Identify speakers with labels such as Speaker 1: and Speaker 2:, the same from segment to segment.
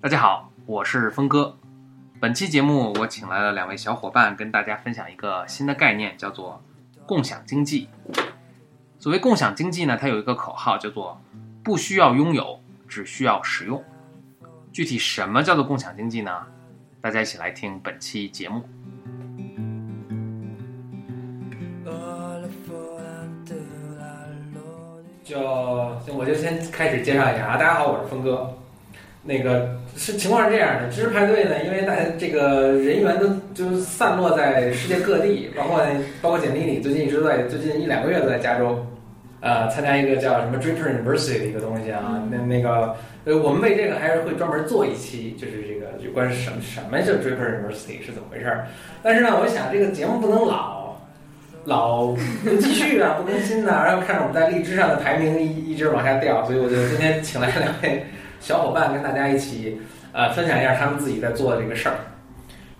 Speaker 1: 大家好，我是峰哥。本期节目我请来了两位小伙伴，跟大家分享一个新的概念，叫做共享经济。所谓共享经济呢，它有一个口号叫做“不需要拥有，只需要使用”。具体什么叫做共享经济呢？大家一起来听本期节目。就我就先开始介绍一下啊，大家好，我是峰哥。那个是情况是这样的，知识派对呢，因为大家这个人员都就散落在世界各地，包括包括简历里最近一直在最近一两个月都在加州，呃，参加一个叫什么 Draper University 的一个东西啊，那那个呃，我们为这个还是会专门做一期，就是这个有关什么什么叫 Draper University 是怎么回事儿。但是呢，我想这个节目不能老老不继续啊，不更新呐，然后看着我们在荔枝上的排名一一直往下掉，所以我就今天请来两位。小伙伴跟大家一起，呃，分享一下他们自己在做的这个事儿。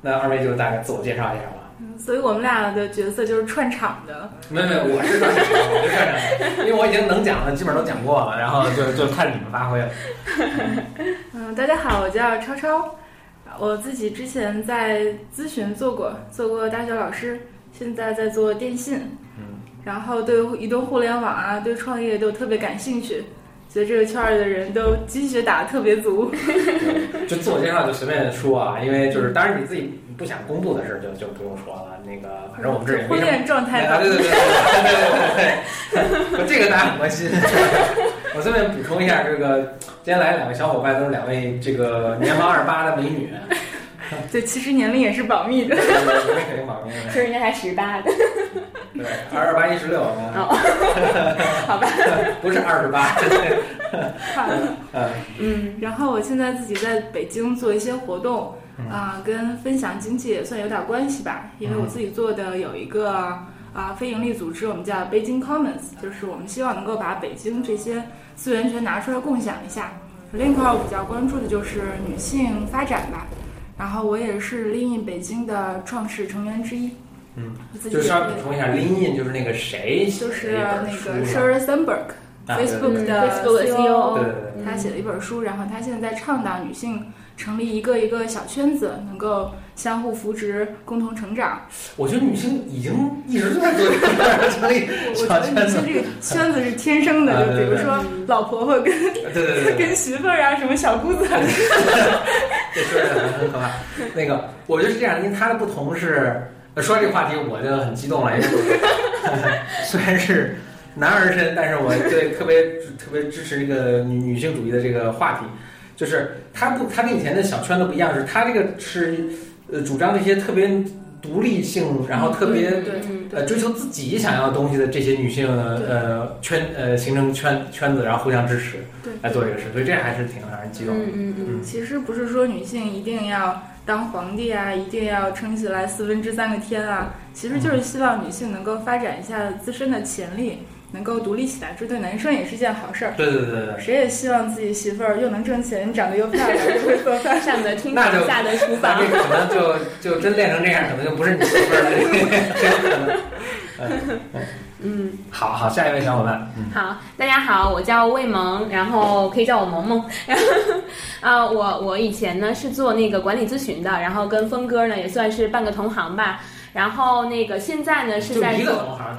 Speaker 1: 那二位就大概自我介绍一下吧。
Speaker 2: 嗯，所以我们俩的角色就是串场的。
Speaker 1: 没有没有，我是串场，我是串场，因为我已经能讲的基本上都讲过了，然后就就看你们发挥了。
Speaker 2: 嗯，大家好，我叫超超，我自己之前在咨询做过，做过大学老师，现在在做电信。嗯。然后对移动互联网啊，对创业都特别感兴趣。觉得这个圈儿的人都鸡血打的特别足，
Speaker 1: 就自我介绍就随便说啊，因为就是当然你自己不想公布的事儿就就不用说了。那个反正我们这也
Speaker 2: 婚恋状态啊
Speaker 1: 对对对对对对对，这个大家很关心。我顺便补充一下，这个今天来两位小伙伴都是两位这个年方二十八的美女。
Speaker 2: 对，其实年龄也是保密的。
Speaker 1: 年龄肯定保密的。
Speaker 3: 其实人家才十八的。
Speaker 1: 对，二十八一十六。
Speaker 2: 好吧。
Speaker 1: 不是二十八。
Speaker 2: 嗯嗯。然后我现在自己在北京做一些活动啊，跟分享经济也算有点关系吧。因为我自己做的有一个啊非盈利组织，我们叫北京 Commons，就是我们希望能够把北京这些资源全拿出来共享一下。另一块我比较关注的就是女性发展吧。然后我也是 Lean 北京的创始成员之一。
Speaker 1: 嗯，就是要补充一下，Lean 就是那个谁，
Speaker 2: 就是那个 Sheryl Sandberg，Facebook 的
Speaker 3: CEO，
Speaker 1: 对对对，
Speaker 2: 他写了一本书，然后他现在在倡导女性成立一个一个小圈子，能够相互扶植，共同成长。
Speaker 1: 我觉得女性已经一直在做这个成立小圈子，
Speaker 2: 这个圈子是天生的，就比如说老婆婆跟
Speaker 1: 对对对
Speaker 2: 跟媳妇儿啊，什么小姑子。
Speaker 1: 这说的很可怕。那个，我觉得是这样，因为他的不同是，说这个话题我就很激动了。因为 虽然是男儿身，但是我对特别特别支持这个女女性主义的这个话题。就是他不，他跟以前的小圈子不一样，是他这个是呃主张那些特别独立性，然后特别呃追求自己想要的东西的这些女性呃圈呃形成圈圈子，然后互相支持来做这个事，所以这还是挺让人激动。
Speaker 2: 嗯嗯嗯，其实不是说女性一定要当皇帝啊，一定要撑起来四分之三个天啊，其实就是希望女性能够发展一下自身的潜力。能够独立起来，这对男生也是件好事儿。
Speaker 1: 对对对对，
Speaker 2: 谁也希望自己媳妇儿又能挣钱，长得又漂亮，又会做饭，
Speaker 3: 上得厅堂，下得厨房。
Speaker 1: 那可能就就真练成这样，可能就不是你媳妇儿了。嗯，好好，下一位小伙伴。
Speaker 3: 嗯好，大家好，我叫魏萌，然后可以叫我萌萌。然 后啊，我我以前呢是做那个管理咨询的，然后跟峰哥呢也算是半个同行吧。然后那个现在呢是在做，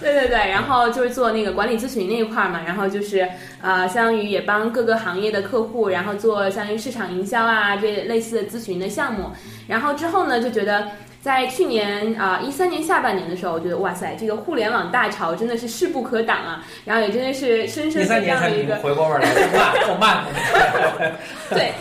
Speaker 3: 对对对，然后就是做那个管理咨询那一块嘛，然后就是呃，相当于也帮各个行业的客户，然后做相当于市场营销啊这类似的咨询的项目。然后之后呢，就觉得在去年啊一三年下半年的时候，我觉得哇塞，这个互联网大潮真的是势不可挡啊，然后也真的是深深的这样的一个
Speaker 1: 回过味儿来，慢，够慢。
Speaker 3: 对。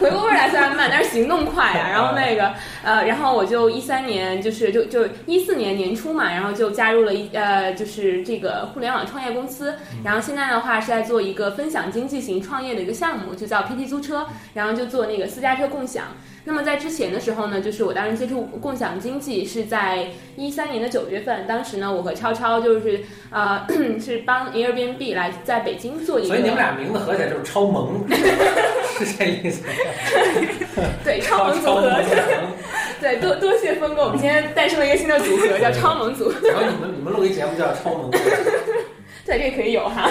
Speaker 3: 回过味儿来虽然慢，但是行动快啊。然后那个呃，然后我就一三年就是就就一四年年初嘛，然后就加入了一呃就是这个互联网创业公司。然后现在的话是在做一个分享经济型创业的一个项目，就叫 PT 租车，然后就做那个私家车共享。那么在之前的时候呢，就是我当时接触共享经济是在一三年的九月份，当时呢我和超超就是呃是帮 Airbnb 来在北京做一个，
Speaker 1: 所以你们俩名字合起来就是超萌，是这意思。
Speaker 3: 对，超萌组合。对，多多谢峰哥，我们今天诞生了一个新的组合，叫超萌组。
Speaker 1: 然后你们你们录一节目叫超萌。
Speaker 3: 对，这个可以有哈。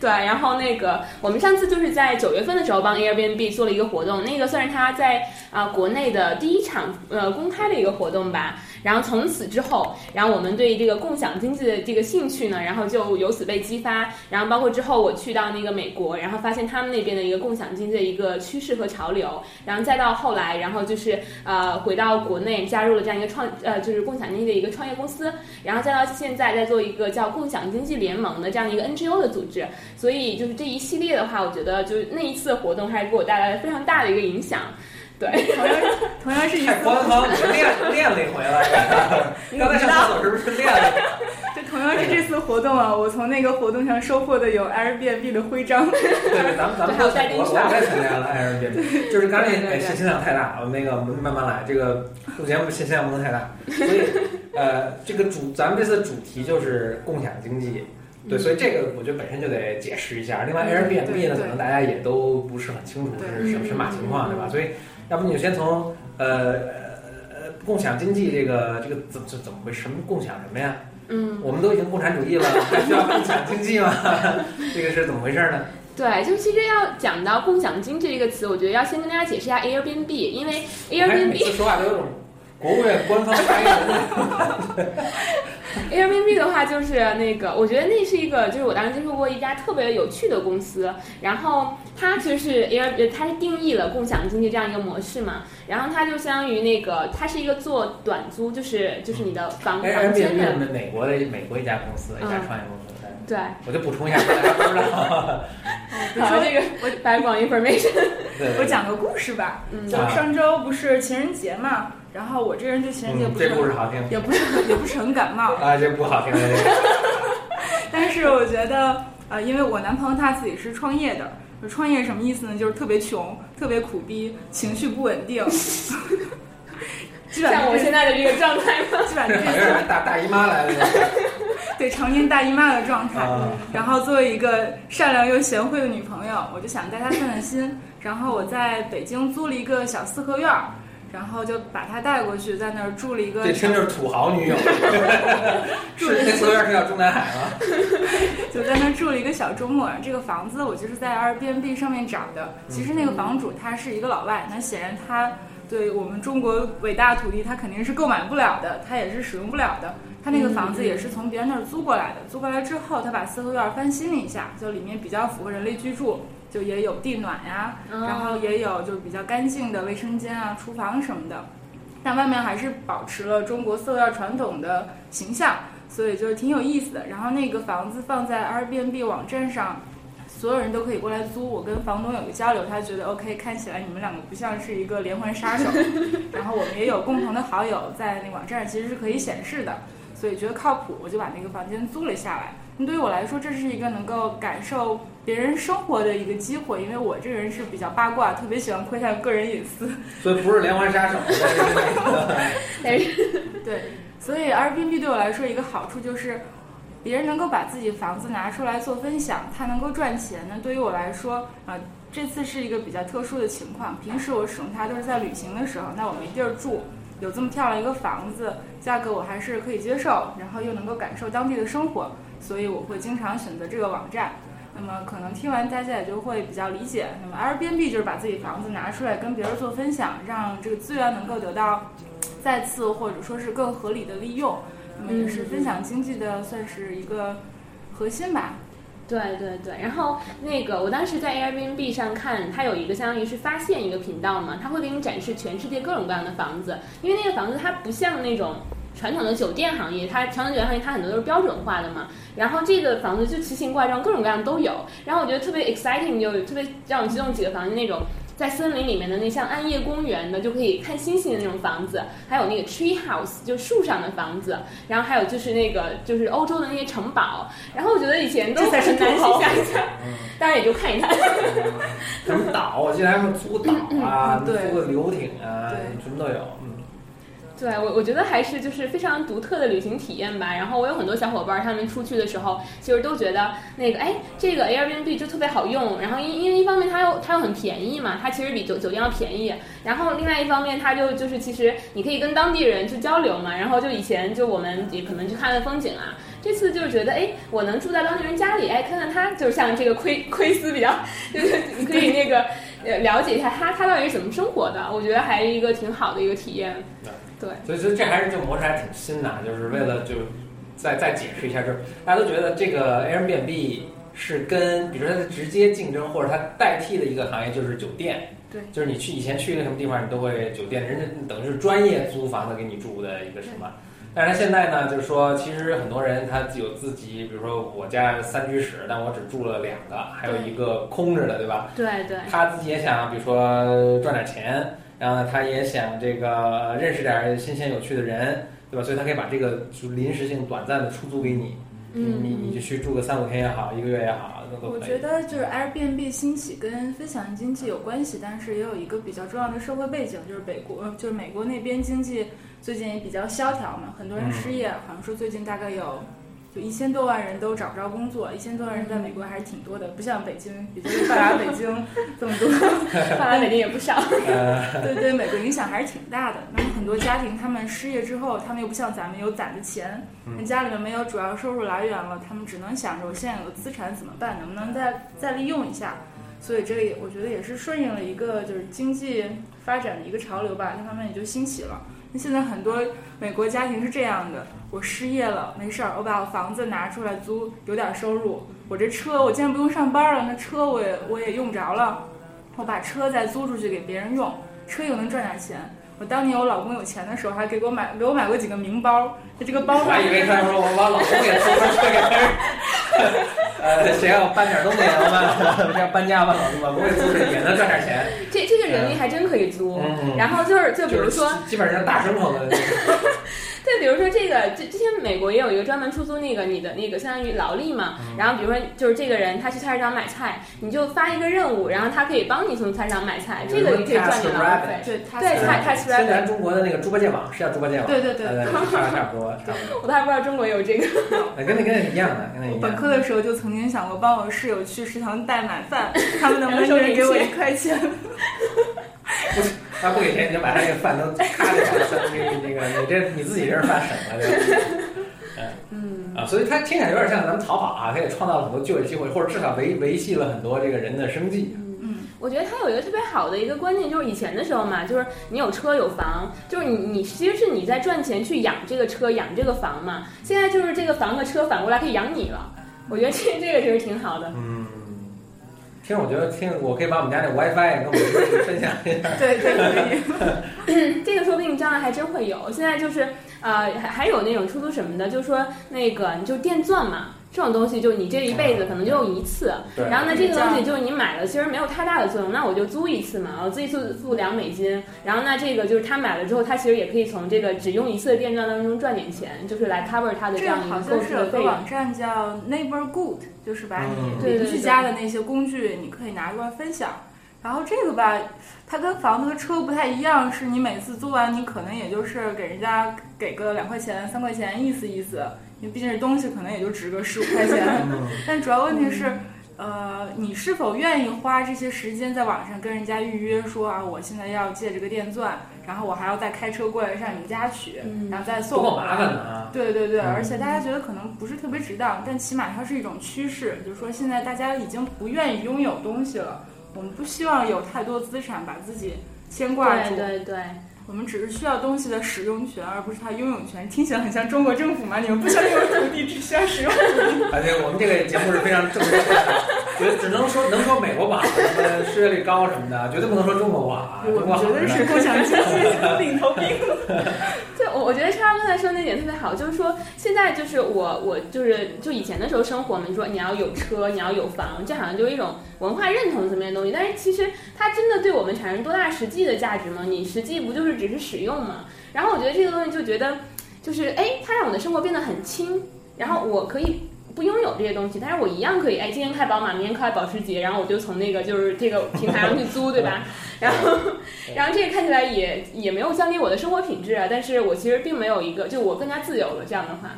Speaker 3: 对，然后那个我们上次就是在九月份的时候帮 Airbnb 做了一个活动，那个算是他在啊国内的第一场呃公开的一个活动吧。然后从此之后，然后我们对这个共享经济的这个兴趣呢，然后就由此被激发。然后包括之后我去到那个美国，然后发现他们那边的一个共享经济的一个趋势和潮流。然后再到后来，然后就是呃回到国内，加入了这样一个创呃就是共享经济的一个创业公司。然后再到现在在做一个叫共享经经济联盟的这样一个 NGO 的组织。所以就是这一系列的话，我觉得就是那一次活动还给我带来了非常大的一个影响。对，
Speaker 2: 同样同样是一
Speaker 1: 太官方，你练练了一回了。刚才上厕所是不是练了？
Speaker 2: 就同样是这次活动啊，我从那个活动上收获的有 Airbnb 的徽章。
Speaker 1: 对对，咱们咱们都我我也参加了 Airbnb，就是刚才那信息量太大，我那个慢慢来，这个目前信息量不能太大，所以呃，这个主咱们这次主题就是共享经济。对，所以这个我觉得本身就得解释一下。另外，Airbnb 呢，可能大家也都不是很清楚是什什么情况，对吧？所以。要不你就先从呃呃共享经济这个这个怎怎怎么回事？什么共享什么呀？
Speaker 3: 嗯，
Speaker 1: 我们都已经共产主义了，还需要共享经济吗？这个是怎么回事呢？
Speaker 3: 对，就其实要讲到共享经济这个词，我觉得要先跟大家解释一下 Airbnb，因为 Airbnb
Speaker 1: 说话都有种国务院官方发言人。
Speaker 3: Airbnb 的话就是那个，我觉得那是一个，就是我当时接触过一家特别有趣的公司，然后它其实是 Air，它是定义了共享经济这样一个模式嘛，然后它就相当于那个，它是一个做短租，就是就是你的房房间的。
Speaker 1: 美国的美国一家公司，一家创业公司。
Speaker 3: 对。
Speaker 1: 我就补充一下，大家不知道。
Speaker 3: 好，这个我白广 information。
Speaker 2: 我讲个故事吧，嗯就上周不是情人节嘛。然后我这人对情人节不是
Speaker 1: 这故事好听，
Speaker 2: 也不是很也不是很感冒
Speaker 1: 啊，这不好听。
Speaker 2: 但是我觉得呃，因为我男朋友他自己是创业的，创业什么意思呢？就是特别穷，特别苦逼，情绪不稳定。
Speaker 3: 像我现在的这个状态吗？
Speaker 2: 基本上
Speaker 1: 就是大大姨妈来了。
Speaker 2: 对，常年大姨妈的状态。然后作为一个善良又贤惠的女朋友，我就想带她散散心。然后我在北京租了一个小四合院儿。然后就把他带过去，在那儿住了一个。
Speaker 1: 这听就是土豪女友。是那四合院是叫中南海吗？
Speaker 2: 就在那儿住了一个小周末。这个房子我就是在 Airbnb 上面找的。其实那个房主他是一个老外，那显然他对我们中国伟大土地他肯定是购买不了的，他也是使用不了的。他那个房子也是从别人那儿租过来的。租过来之后，他把四合院翻新了一下，就里面比较符合人类居住。就也有地暖呀，然后也有就是比较干净的卫生间啊、厨房什么的，但外面还是保持了中国四合院传统的形象，所以就是挺有意思的。然后那个房子放在 Airbnb 网站上，所有人都可以过来租。我跟房东有个交流，他觉得 OK，看起来你们两个不像是一个连环杀手。然后我们也有共同的好友在那网站上，其实是可以显示的，所以觉得靠谱，我就把那个房间租了下来。那对于我来说，这是一个能够感受。别人生活的一个机会，因为我这个人是比较八卦，特别喜欢窥探个人隐私，
Speaker 1: 所以不是连环杀手。
Speaker 2: 对，所以 Airbnb 对我来说一个好处就是，别人能够把自己房子拿出来做分享，它能够赚钱。那对于我来说，啊，这次是一个比较特殊的情况。平时我使用它都是在旅行的时候，那我没地儿住，有这么漂亮一个房子，价格我还是可以接受，然后又能够感受当地的生活，所以我会经常选择这个网站。那么可能听完大家也就会比较理解。那么 Airbnb 就是把自己房子拿出来跟别人做分享，让这个资源能够得到再次或者说是更合理的利用。那么也是分享经济的算是一个核心吧。
Speaker 3: 对对对。然后那个我当时在 Airbnb 上看，它有一个相当于是发现一个频道嘛，它会给你展示全世界各种各样的房子，因为那个房子它不像那种。传统的酒店行业，它传统酒店行业它很多都是标准化的嘛，然后这个房子就奇形怪状，各种各样都有。然后我觉得特别 exciting，就特别让我激动几个房子，那种在森林里面的那像暗夜公园的，就可以看星星的那种房子，还有那个 tree house，就树上的房子，然后还有就是那个就是欧洲的那些城堡。然后我觉得以前都很难去想象，当然也就看一看。
Speaker 1: 什么岛？我记得还有租岛啊，租个游艇啊，什么都有。
Speaker 3: 对我，我觉得还是就是非常独特的旅行体验吧。然后我有很多小伙伴，他们出去的时候，其实都觉得那个，哎，这个 Airbnb 就特别好用。然后因因为一方面它又它又很便宜嘛，它其实比酒酒店要便宜。然后另外一方面，它就就是其实你可以跟当地人去交流嘛。然后就以前就我们也可能去看看风景啊。这次就是觉得，哎，我能住在当地人家里，哎，看看他，就是像这个窥窥私比较，就是你 可以那个呃了解一下他他到底是怎么生活的，我觉得还是一个挺好的一个体验。对，
Speaker 1: 所以所以这还是这个模式还挺新的，就是为了就再再解释一下，就是大家都觉得这个 Airbnb 是跟比如说它的直接竞争或者它代替的一个行业就是酒店。
Speaker 2: 对，
Speaker 1: 就是你去以前去一个什么地方，你都会酒店，人家等于是专业租房子给你住的一个什么。但是现在呢，就是说，其实很多人他有自己，比如说我家三居室，但我只住了两个，还有一个空着的，对吧？
Speaker 3: 对对。
Speaker 1: 他自己也想，比如说赚点钱，然后呢，他也想这个认识点新鲜有趣的人，对吧？所以他可以把这个就临时性、短暂的出租给你。
Speaker 3: 嗯，
Speaker 1: 你你就去住个三五天也好，一个月也好，都
Speaker 2: 我觉得就是 Airbnb 兴起跟分享经济有关系，但是也有一个比较重要的社会背景，就是北国，就是美国那边经济最近也比较萧条嘛，很多人失业，好像说最近大概有。就一千多万人都找不着工作，一千多万人在美国还是挺多的，不像北京，也就是发达北京 这么多，
Speaker 3: 发达北京也不少。
Speaker 2: 对对，美国影响还是挺大的。那么很多家庭他们失业之后，他们又不像咱们有攒的钱，那家里面没有主要收入来源了，他们只能想着我现在有的资产怎么办，能不能再再利用一下。所以这也我觉得也是顺应了一个就是经济发展的一个潮流吧，它慢慢也就兴起了。那现在很多美国家庭是这样的。我失业了，没事儿，我把我房子拿出来租，有点收入。我这车，我今天不用上班了，那车我也我也用不着了，我把车再租出去给别人用，车又能赚点钱。我当年我老公有钱的时候，还给我买给我买过几个名包，他这个包。
Speaker 1: 我还以为他说我把老公也租出去给别人。呃，谁要搬点东西，老板，要搬家吧，老公，我也租也能赚点钱。
Speaker 3: 这这个人力还真可以租。然后就是就比如说，
Speaker 1: 基本上大生活的。
Speaker 3: 对，比如说这个，之之前美国也有一个专门出租那个你的那个相当于劳力嘛，然后比如说就是这个人他去菜市场买菜，你就发一个任务，然后他可以帮你从菜市场买菜，这个你可以赚点劳力费。对，对，
Speaker 2: 菜
Speaker 3: 菜 rabbit。
Speaker 1: 咱中国的那个猪八戒网是叫猪八戒网。
Speaker 2: 对对对，
Speaker 1: 差不多。
Speaker 3: 我都还不知道中国有这个。
Speaker 1: 跟那跟那一样的，跟那一样。
Speaker 2: 本科的时候就曾经想过帮我室友去食堂代买饭，他们能不能一人给我一块钱？
Speaker 1: 不，他不给钱你就把他那个饭都咔掉了，那个那个你这你自己这是饭省了，对吧？嗯啊，所以他听起来有点像咱们逃跑啊，他也创造了很多就业机会，或者至少维维系了很多这个人的生计。
Speaker 3: 嗯，我觉得他有一个特别好的一个观念，就是以前的时候嘛，就是你有车有房，就是你你其实是你在赚钱去养这个车养这个房嘛，现在就是这个房和车反过来可以养你了，我觉得这这个其实挺好的。
Speaker 1: 嗯。听，我觉得听，我可以把我们家那 WiFi 跟我们分享一下。
Speaker 2: 对对可
Speaker 3: 以。这个说不定将来还真会有。现在就是呃，还还有那种出租什么的，就是说那个你就电钻嘛。这种东西就你这一辈子可能就用一次，然后呢，这个东西就是你买了，其实没有太大的作用，那我就租一次嘛，我自己付付两美金，然后那这个就是他买了之后，他其实也可以从这个只用一次的电钻当中赚点钱，就是来 cover 他的这样一个购置的费用。
Speaker 2: 网站叫 Neighbor Good，就是把你邻居家的那些工具你可以拿过来分享。然后这个吧，它跟房子和车不太一样，是你每次租完你可能也就是给人家给个两块钱、三块钱，意思意思。因为毕竟这东西可能也就值个十五块钱，但主要问题是，呃，你是否愿意花这些时间在网上跟人家预约说啊，我现在要借这个电钻，然后我还要再开车过来上你们家取，然后再送。
Speaker 1: 多麻烦啊！
Speaker 2: 对对对，而且大家觉得可能不是特别值当，但起码它是一种趋势，就是说现在大家已经不愿意拥有东西了，我们不希望有太多资产把自己牵挂
Speaker 3: 住。对对对。
Speaker 2: 我们只是需要东西的使用权，而不是它拥有权。听起来很像中国政府吗？你们不需要拥有土地，只需要使用土地。
Speaker 1: 而且我们这个节目是非常正确的，觉得只能说能说美国吧，什么失业率高什么的，绝对不能说中国吧。
Speaker 2: 我绝对是共享经济 领头兵。
Speaker 3: 对，我我觉得超刚才说那点特别好，就是说现在就是我我就是就以前的时候生活嘛，你说你要有车，你要有房，这好像就是一种文化认同层面的东西。但是其实它真的对我们产生多大实际的价值吗？你实际不就是？只是使用嘛，然后我觉得这个东西就觉得，就是哎，它让我的生活变得很轻，然后我可以不拥有这些东西，但是我一样可以哎，今天开宝马，明天开保时捷，然后我就从那个就是这个平台上去租，对吧？然后，然后这个看起来也也没有降低我的生活品质啊，但是我其实并没有一个，就我更加自由了。这样的话，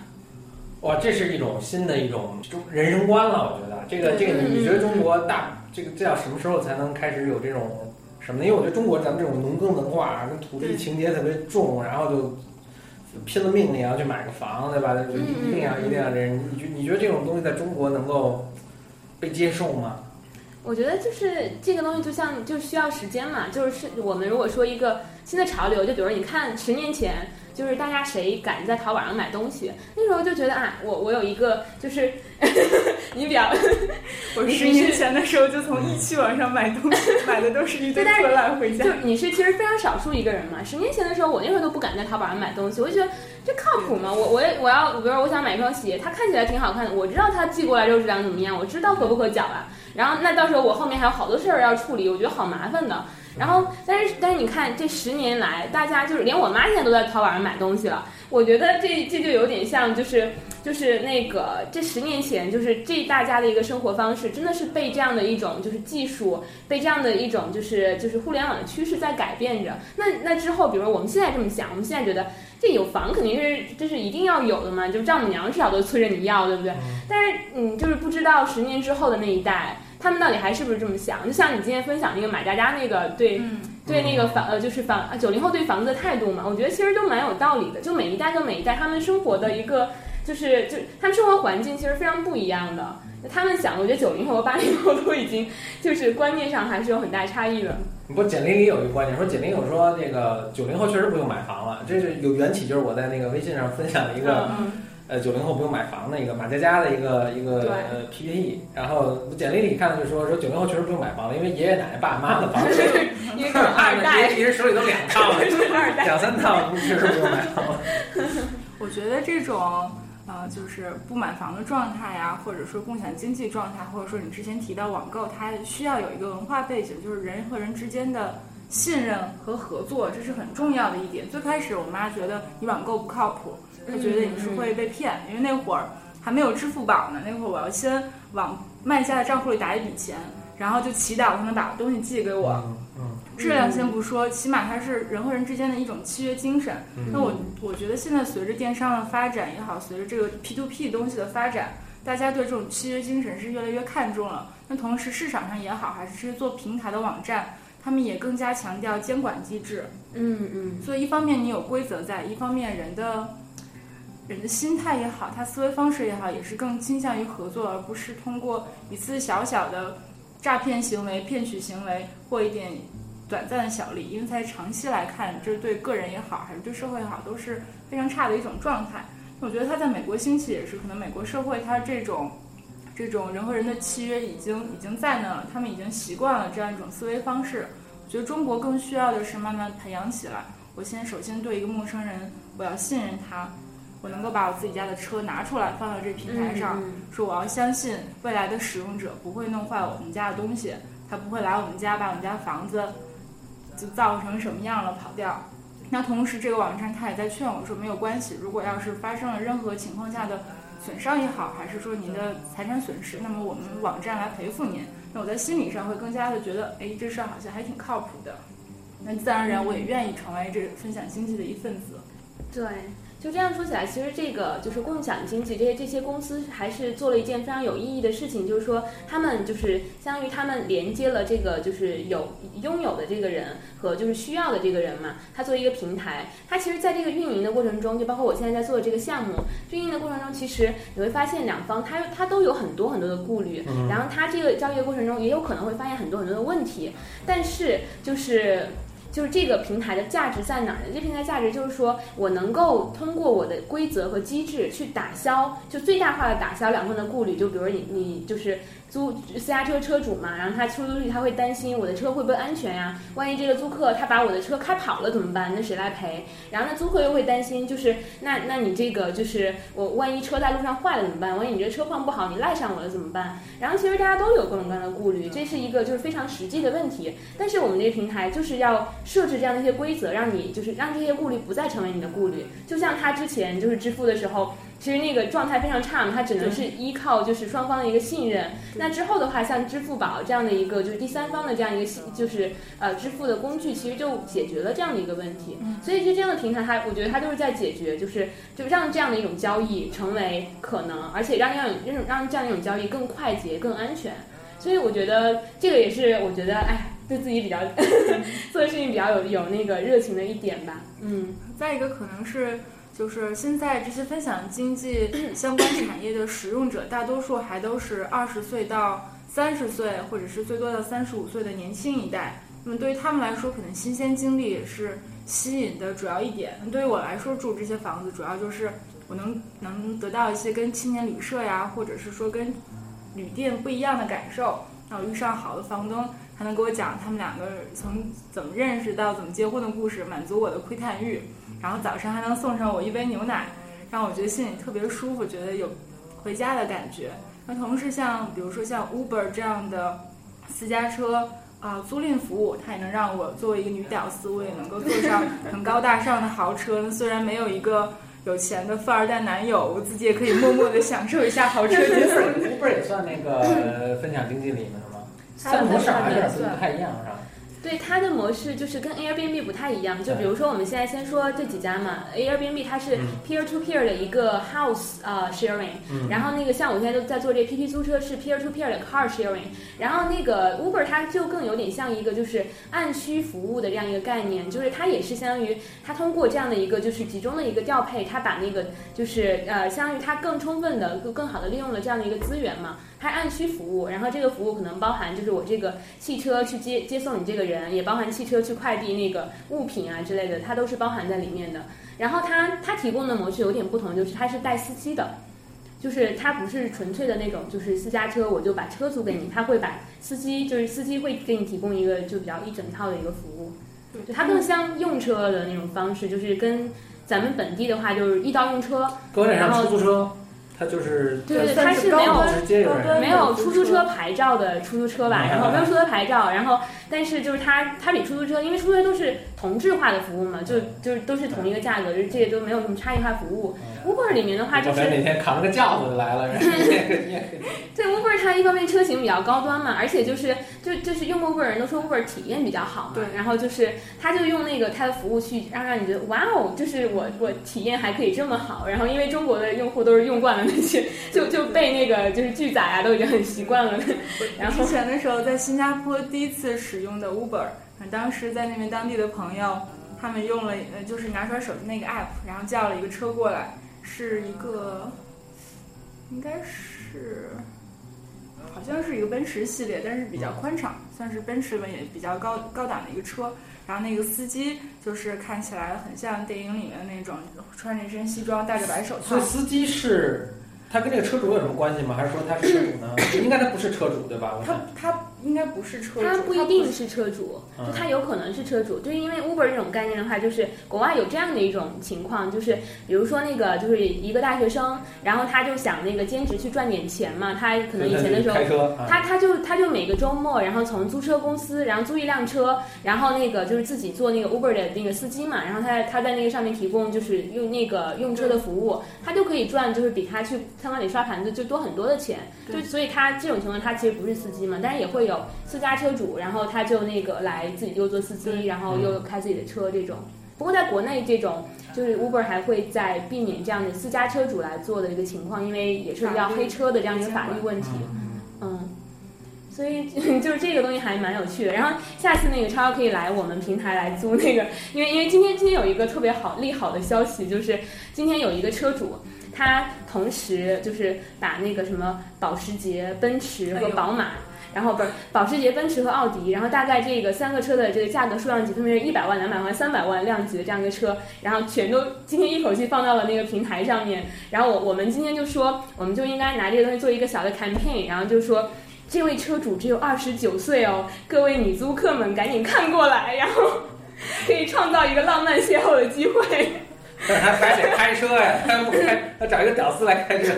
Speaker 1: 哇，这是一种新的一种中人生观了。我觉得这个这个，你觉得中国大这个这要什么时候才能开始有这种？什么呢？因为我觉得中国咱们这种农耕文化跟土地情节特别重，然后就拼了命也要去买个房，对吧？就一定要一定要这样。你觉你觉得这种东西在中国能够被接受吗？
Speaker 3: 我觉得就是这个东西，就像就需要时间嘛。就是我们如果说一个新的潮流，就比如你看十年前。就是大家谁敢在淘宝上买东西，那时候就觉得啊，我我有一个就是 你比较，
Speaker 2: 我十年前的时候就从易趣网上买东西，买的都是一堆破烂回家。
Speaker 3: 就你是其实非常少数一个人嘛。十年前的时候，我那时候都不敢在淘宝上买东西，我就觉得这靠谱吗？我我我要比如说我想买一双鞋，它看起来挺好看的，我知道它寄过来之后质量怎么样，我知道合不合脚啊。然后那到时候我后面还有好多事儿要处理，我觉得好麻烦的。然后，但是但是你看，这十年来，大家就是连我妈现在都在淘宝上买东西了。我觉得这这就有点像，就是就是那个这十年前，就是这大家的一个生活方式，真的是被这样的一种就是技术，被这样的一种就是就是互联网的趋势在改变着。那那之后，比如我们现在这么想，我们现在觉得这有房肯定是这是一定要有的嘛，就丈母娘至少都催着你要，对不对？但是你，就是不知道十年之后的那一代。他们到底还是不是这么想？就像你今天分享那个马佳佳那个对对那个房呃就是房九零后对房子的态度嘛，我觉得其实都蛮有道理的。就每一代跟每一代他们生活的一个就是就他们生活环境其实非常不一样的。他们想，我觉得九零后和八零后都已经就是观念上还是有很大差异的。
Speaker 1: 不，简玲里有一个观点说，简玲有说那个九零后确实不用买房了，这是有缘起，就是我在那个微信上分享了一个。呃，九零后不用买房的一个马佳佳的一个一个呃 PPT，然后简历里看到就说说九零后确实不用买房了，因为爷爷奶奶爸妈的房子，
Speaker 3: 因为二代，
Speaker 1: 其实手里都两套了，两三套，确实不用买房。
Speaker 2: 我觉得这种呃，就是不买房的状态呀，或者说共享经济状态，或者说你之前提到网购，它需要有一个文化背景，就是人和人之间的信任和合作，这是很重要的一点。最开始我妈觉得你网购不靠谱。他觉得你是会被骗，因为那会儿还没有支付宝呢。那会儿我要先往卖家的账户里打一笔钱，然后就祈祷他能把东西寄给我。质量先不说，起码它是人和人之间的一种契约精神。那我我觉得现在随着电商的发展也好，随着这个 P to P 东西的发展，大家对这种契约精神是越来越看重了。那同时市场上也好，还是这些做平台的网站，他们也更加强调监管机制。
Speaker 3: 嗯嗯。
Speaker 2: 所以一方面你有规则在，一方面人的。人的心态也好，他思维方式也好，也是更倾向于合作，而不是通过一次小小的诈骗行为、骗取行为或一点短暂的小利，因为在长期来看，这对个人也好，还是对社会也好，都是非常差的一种状态。我觉得他在美国兴起也是，可能美国社会它这种这种人和人的契约已经已经在那了，他们已经习惯了这样一种思维方式。我觉得中国更需要的是慢慢培养起来。我先首先对一个陌生人，我要信任他。我能够把我自己家的车拿出来放到这平台上，说我要相信未来的使用者不会弄坏我们家的东西，他不会来我们家把我们家房子就造成什么样了跑掉。那同时这个网站他也在劝我说没有关系，如果要是发生了任何情况下的损伤也好，还是说您的财产损失，那么我们网站来赔付您。那我在心理上会更加的觉得，哎，这事儿好像还挺靠谱的。那自然而然我也愿意成为这分享经济的一份子。
Speaker 3: 对。就这样说起来，其实这个就是共享经济，这些这些公司还是做了一件非常有意义的事情，就是说他们就是相当于他们连接了这个就是有拥有的这个人和就是需要的这个人嘛。他作为一个平台，他其实在这个运营的过程中，就包括我现在在做的这个项目运营的过程中，其实你会发现两方他他都有很多很多的顾虑，然后他这个交易的过程中也有可能会发现很多很多的问题，但是就是。就是这个平台的价值在哪儿呢？这平台价值就是说我能够通过我的规则和机制去打消，就最大化的打消两方的顾虑。就比如你你就是。租私家车车主嘛，然后他出租率他会担心我的车会不会安全呀？万一这个租客他把我的车开跑了怎么办？那谁来赔？然后那租客又会担心，就是那那你这个就是我万一车在路上坏了怎么办？万一你这车况不好，你赖上我了怎么办？然后其实大家都有各种各样的顾虑，这是一个就是非常实际的问题。但是我们这个平台就是要设置这样的一些规则，让你就是让这些顾虑不再成为你的顾虑。就像他之前就是支付的时候。其实那个状态非常差嘛，它只能是依靠就是双方的一个信任。那之后的话，像支付宝这样的一个就是第三方的这样一个就是呃支付的工具，其实就解决了这样的一个问题。所以就这样的平台，它我觉得它就是在解决，就是就让这样的一种交易成为可能，而且让这样让让这样一种交易更快捷、更安全。所以我觉得这个也是我觉得哎，对自己比较 做的事情比较有有那个热情的一点吧。嗯，
Speaker 2: 再一个可能是。就是现在这些分享经济相关产业的使用者，大多数还都是二十岁到三十岁，或者是最多到三十五岁的年轻一代。那么对于他们来说，可能新鲜经历也是吸引的主要一点。那对于我来说，住这些房子主要就是我能能得到一些跟青年旅社呀，或者是说跟旅店不一样的感受。那我遇上好的房东，还能给我讲他们两个从怎么认识到怎么结婚的故事，满足我的窥探欲。然后早上还能送上我一杯牛奶，让我觉得心里特别舒服，觉得有回家的感觉。那同时像比如说像 Uber 这样的私家车啊租赁服务，它也能让我作为一个女屌丝，我也能够坐上 很高大上的豪车。虽然没有一个有钱的富二代男友，我自己也可以默默的享受一下豪车。
Speaker 1: Uber 也算那个分享经济里面的吗？算模式还是不太一样，是吧？
Speaker 3: 对它的模式就是跟 Airbnb 不太一样，就比如说我们现在先说这几家嘛，Airbnb 它是 peer to peer 的一个 house 啊 sharing，然后那个像我现在都在做这 PP 租车是 peer to peer 的 car sharing，然后那个 Uber 它就更有点像一个就是按需服务的这样一个概念，就是它也是相当于它通过这样的一个就是集中的一个调配，它把那个就是呃相当于它更充分的更更好的利用了这样的一个资源嘛。它按需服务，然后这个服务可能包含就是我这个汽车去接接送你这个人，也包含汽车去快递那个物品啊之类的，它都是包含在里面的。然后它它提供的模式有点不同，就是它是带司机的，就是它不是纯粹的那种就是私家车，我就把车租给你，它会把司机就是司机会给你提供一个就比较一整套的一个服务，就它更像用车的那种方式，就是跟咱们本地的话就是一刀用车，
Speaker 1: 有点像出租车。它就是
Speaker 3: 对对，它是没有没有出租车牌照的出租车吧，然后没有 出租车牌照，然后但是就是它它比出租车，因为出租车都是同质化的服务嘛，就就是都是同一个价格，就这些都没有什么差异化服务。Uber 里面的话就是
Speaker 1: 哪天扛着个轿子来了，
Speaker 3: 对 Uber 它一方面车型比较高端嘛，而且就是就就是用 Uber 人都说 Uber 体验比较好嘛，
Speaker 2: 对，
Speaker 3: 然后就是他就用那个它的服务去让让你觉得哇哦，就是我我体验还可以这么好，然后因为中国的用户都是用惯了那些，就就被那个就是拒载啊都已经很习惯了。然后
Speaker 2: 之前的时候在新加坡第一次使用的 Uber，当时在那边当地的朋友他们用了呃就是拿出来手机那个 app，然后叫了一个车过来。是一个，应该是，好像是一个奔驰系列，但是比较宽敞，算是奔驰里面也比较高高档的一个车。然后那个司机就是看起来很像电影里面的那种，穿着一身西装，戴着白手套。
Speaker 1: 所以司机是。他跟这个车主有什么关系吗？还是说他是车主呢？应该他不是车主对吧？
Speaker 2: 他他应该不是车主，
Speaker 3: 他不一定是车主，就他有可能是车主。就是因为 Uber 这种概念的话，就是国外有这样的一种情况，就是比如说那个就是一个大学生，然后他就想那个兼职去赚点钱嘛。他可能以前的时候，他他就他就每个周末，然后从租车公司，然后租一辆车，然后那个就是自己做那个 Uber 的那个司机嘛。然后他他在那个上面提供就是用那个用车的服务，他就可以赚就是比他去。餐馆里刷盘子就多很多的钱，就所以他这种情况他其实不是司机嘛，但是也会有私家车主，然后他就那个来自己又做司机，然后又开自己的车这种。不过在国内这种就是 Uber 还会在避免这样的私家车主来做的一个情况，因为也涉及到黑车的这样一个法律问题。嗯，所以 就是这个东西还蛮有趣的。然后下次那个超超可以来我们平台来租那个，因为因为今天今天有一个特别好利好的消息，就是今天有一个车主。他同时就是把那个什么保时捷、奔驰和宝马，然后不是保时捷、奔驰和奥迪，然后大概这个三个车的这个价格数量级分别是一百万、两百万、三百万量级的这样一个车，然后全都今天一口气放到了那个平台上面。然后我我们今天就说，我们就应该拿这个东西做一个小的 campaign，然后就说这位车主只有二十九岁哦，各位女租客们赶紧看过来，然后 可以创造一个浪漫邂逅的机会。
Speaker 1: 还得开车呀，他不开，他找一个屌丝来开车。